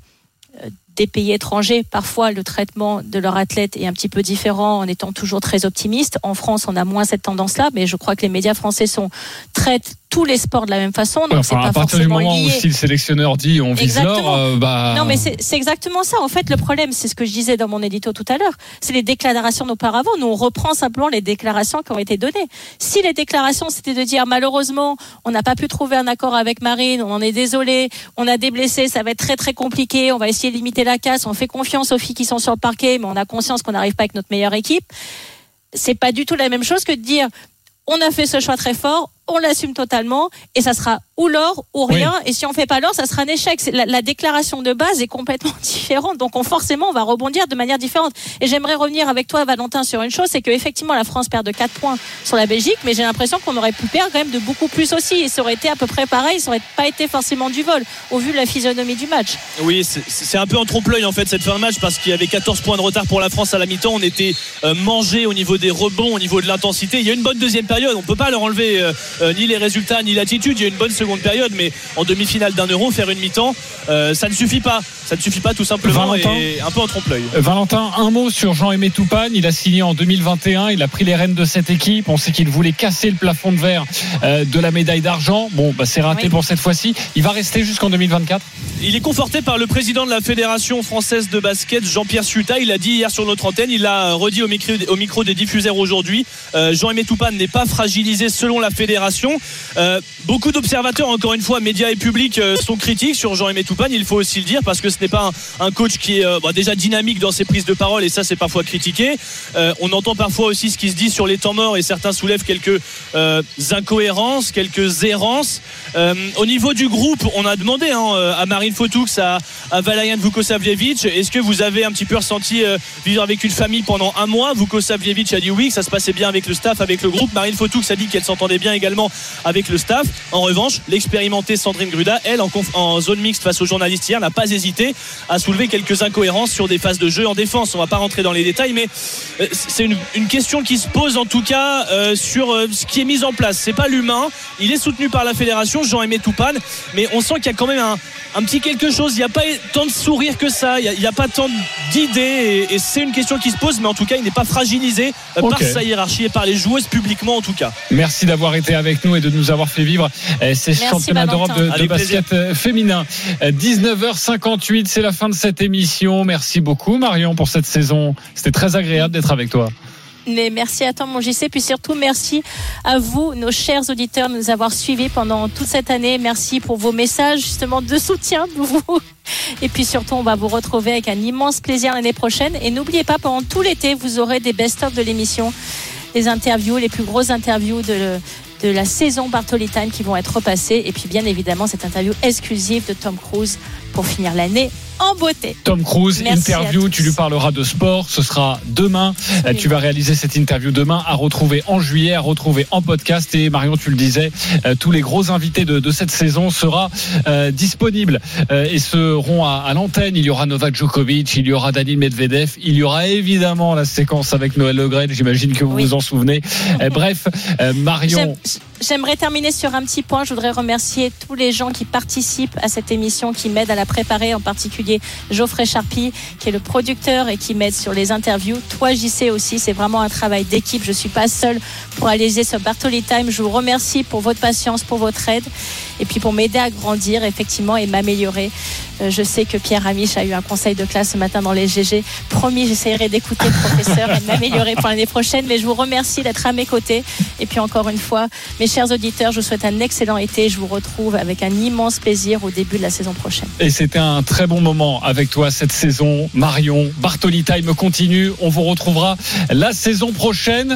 Speaker 3: euh, des pays étrangers, parfois le traitement de leur athlète est un petit peu différent en étant toujours très optimiste. En France, on a moins cette tendance-là, mais je crois que les médias français sont traitent tous les sports de la même façon. Donc c'est
Speaker 4: Enfin,
Speaker 3: pas
Speaker 4: à partir du moment où
Speaker 3: lié.
Speaker 4: si le sélectionneur dit on vise l'or, euh, bah.
Speaker 3: Non, mais c'est c'est exactement ça. En fait, le problème, c'est ce que je disais dans mon édito tout à l'heure. C'est les déclarations d'auparavant. Nous, on reprend simplement les déclarations qui ont été données. Si les déclarations, c'était de dire malheureusement, on n'a pas pu trouver un accord avec Marine, on en est désolé, on a des blessés, ça va être très très compliqué, on va essayer de limiter la casse, on fait confiance aux filles qui sont sur le parquet, mais on a conscience qu'on n'arrive pas avec notre meilleure équipe. C'est pas du tout la même chose que de dire on a fait ce choix très fort, on l'assume totalement et ça sera ou l'or ou rien. Et si on fait pas l'or, ça sera un échec. La, la déclaration de base est complètement [LAUGHS] différente, donc on, forcément on va rebondir de manière différente. Et j'aimerais revenir avec toi, Valentin, sur une chose, c'est que effectivement la France perd de 4 points sur la Belgique, mais j'ai l'impression qu'on aurait pu perdre quand même de beaucoup plus aussi. Et ça aurait été à peu près pareil, ça aurait pas été forcément du vol au vu de la physionomie du match.
Speaker 19: Oui, c'est- un peu en trompe-l'œil en fait cette fin de match parce qu'il y avait 14 points de retard pour la France à la mi-temps. On était euh, mangé au niveau des rebonds, au niveau de l'intensité. Il y a une bonne deuxième période. On peut pas leur enlever euh, ni les résultats ni l'attitude. Il y a une bonne seconde période, mais en demi-finale d'un euro, faire une mi-temps, euh, ça ne suffit pas. Ça ne suffit pas tout simplement
Speaker 4: Valentin
Speaker 19: et un peu en trompe-l'œil.
Speaker 4: Valentin, un mot sur Jean-Aimé Toupane. Il a signé en 2021. Il a pris les rênes de cette équipe. On sait qu'il voulait casser le plafond de verre euh, de la médaille d'argent. Bon, bah, c'est raté pour cette fois-ci. Il va rester jusqu'en 2024.
Speaker 19: Il est conforté par le président de la Fédération française de basket, Jean-Pierre Suta. Il a dit hier sur notre antenne, il l'a redit au micro, au micro des diffuseurs aujourd'hui. Euh, Jean-Aimé Toupane n'est pas fragilisé selon la fédération. Euh, beaucoup d'observateurs, encore une fois, médias et publics, euh, sont critiques sur Jean-Aimé Toupane. Il faut aussi le dire parce que ce n'est pas un, coach qui est euh, bah, déjà dynamique dans ses prises de parole et ça c'est parfois critiqué. Euh, on entend parfois aussi ce qui se dit sur les temps morts et certains soulèvent quelques euh, incohérences, quelques errances. Au niveau du groupe, on a demandé hein, à Marine Fotoux, à, à Valayan Vukosavljevic, est-ce que vous avez un petit peu ressenti vivre avec une famille pendant un mois? Vukosavljevic a dit oui, que ça se passait bien avec le staff, avec le groupe. Marine Fotoux a dit qu'elle s'entendait bien également avec le staff. En revanche, l'expérimentée Sandrine Gruda, elle, en, en zone mixte face aux journalistes hier, n'a pas hésité Galtier a soulevé quelques incohérences sur des phases de jeu en défense. On ne va pas rentrer dans les détails, mais euh, c'est une, question qui se pose en tout cas euh, sur euh, ce qui est mis en place. C'est pas l'humain, il est soutenu par la fédération, Jean-Aimé Toupane, mais on sent qu'il y a quand même un, petit quelque chose. Il n'y a pas tant de sourire que ça, il n'y a, pas tant d'idées, et, c'est une question qui se pose, mais en tout cas, il n'est pas fragilisé par sa hiérarchie et par les joueuses publiquement en tout cas.
Speaker 4: Merci d'avoir été avec nous et de nous avoir fait vivre ces championnats d'Europe de, basket féminin. 19h58. C'est la fin de cette émission. Merci beaucoup, Marion, pour cette saison. C'était très agréable d'être avec toi.
Speaker 3: Merci à toi, mon JC. Puis surtout, merci à vous, nos chers auditeurs, de nous avoir suivis pendant toute cette année. Merci pour vos messages, justement, de soutien de vous. Et puis surtout, on va vous retrouver avec un immense plaisir l'année prochaine. Et n'oubliez pas, pendant tout l'été, vous aurez des best-of de l'émission, les interviews, les plus grosses interviews de, de la saison Bartoli qui vont être repassées. Et puis, bien évidemment, cette interview exclusive de Tom Cruise pour finir l'année en beauté.
Speaker 4: Tom Cruise,
Speaker 3: Merci
Speaker 4: interview, tu lui parleras de sport, ce sera demain. Tu vas réaliser cette interview demain à retrouver en juillet, à retrouver en podcast. Et Marion, tu le disais, euh, tous les gros invités de, de cette saison sera euh, disponibles euh, et seront à, à l'antenne. Il y aura Novak Djokovic, il y aura Daniel Medvedev, il y aura évidemment la séquence avec Noël Le Gret, j'imagine que vous vous en souvenez. Euh, bref, euh, Marion.
Speaker 3: J'aime- J'aimerais terminer sur un petit point. Je voudrais remercier tous les gens qui participent à cette émission, qui m'aident à la préparer, en particulier Geoffrey Charpie, qui est le producteur et qui m'aide sur les interviews. Toi, JC aussi, c'est vraiment un travail d'équipe. Je suis pas seule pour réaliser ce Bartoli Time. Je vous remercie pour votre patience, pour votre aide et puis pour m'aider à grandir, effectivement, et m'améliorer. Euh, Je sais que Pierre Amiche a eu un conseil de classe ce matin dans les GG. Promis, j'essaierai d'écouter le professeur et de m'améliorer pour l'année prochaine. Mais je vous remercie d'être à mes côtés. Et puis encore une fois, mes chers auditeurs, je vous souhaite un excellent été. Je vous retrouve avec un immense plaisir au début de la saison prochaine.
Speaker 4: Et c'était un très bon moment avec toi cette saison, Marion. Bartoli Time continue. On vous retrouvera la saison prochaine.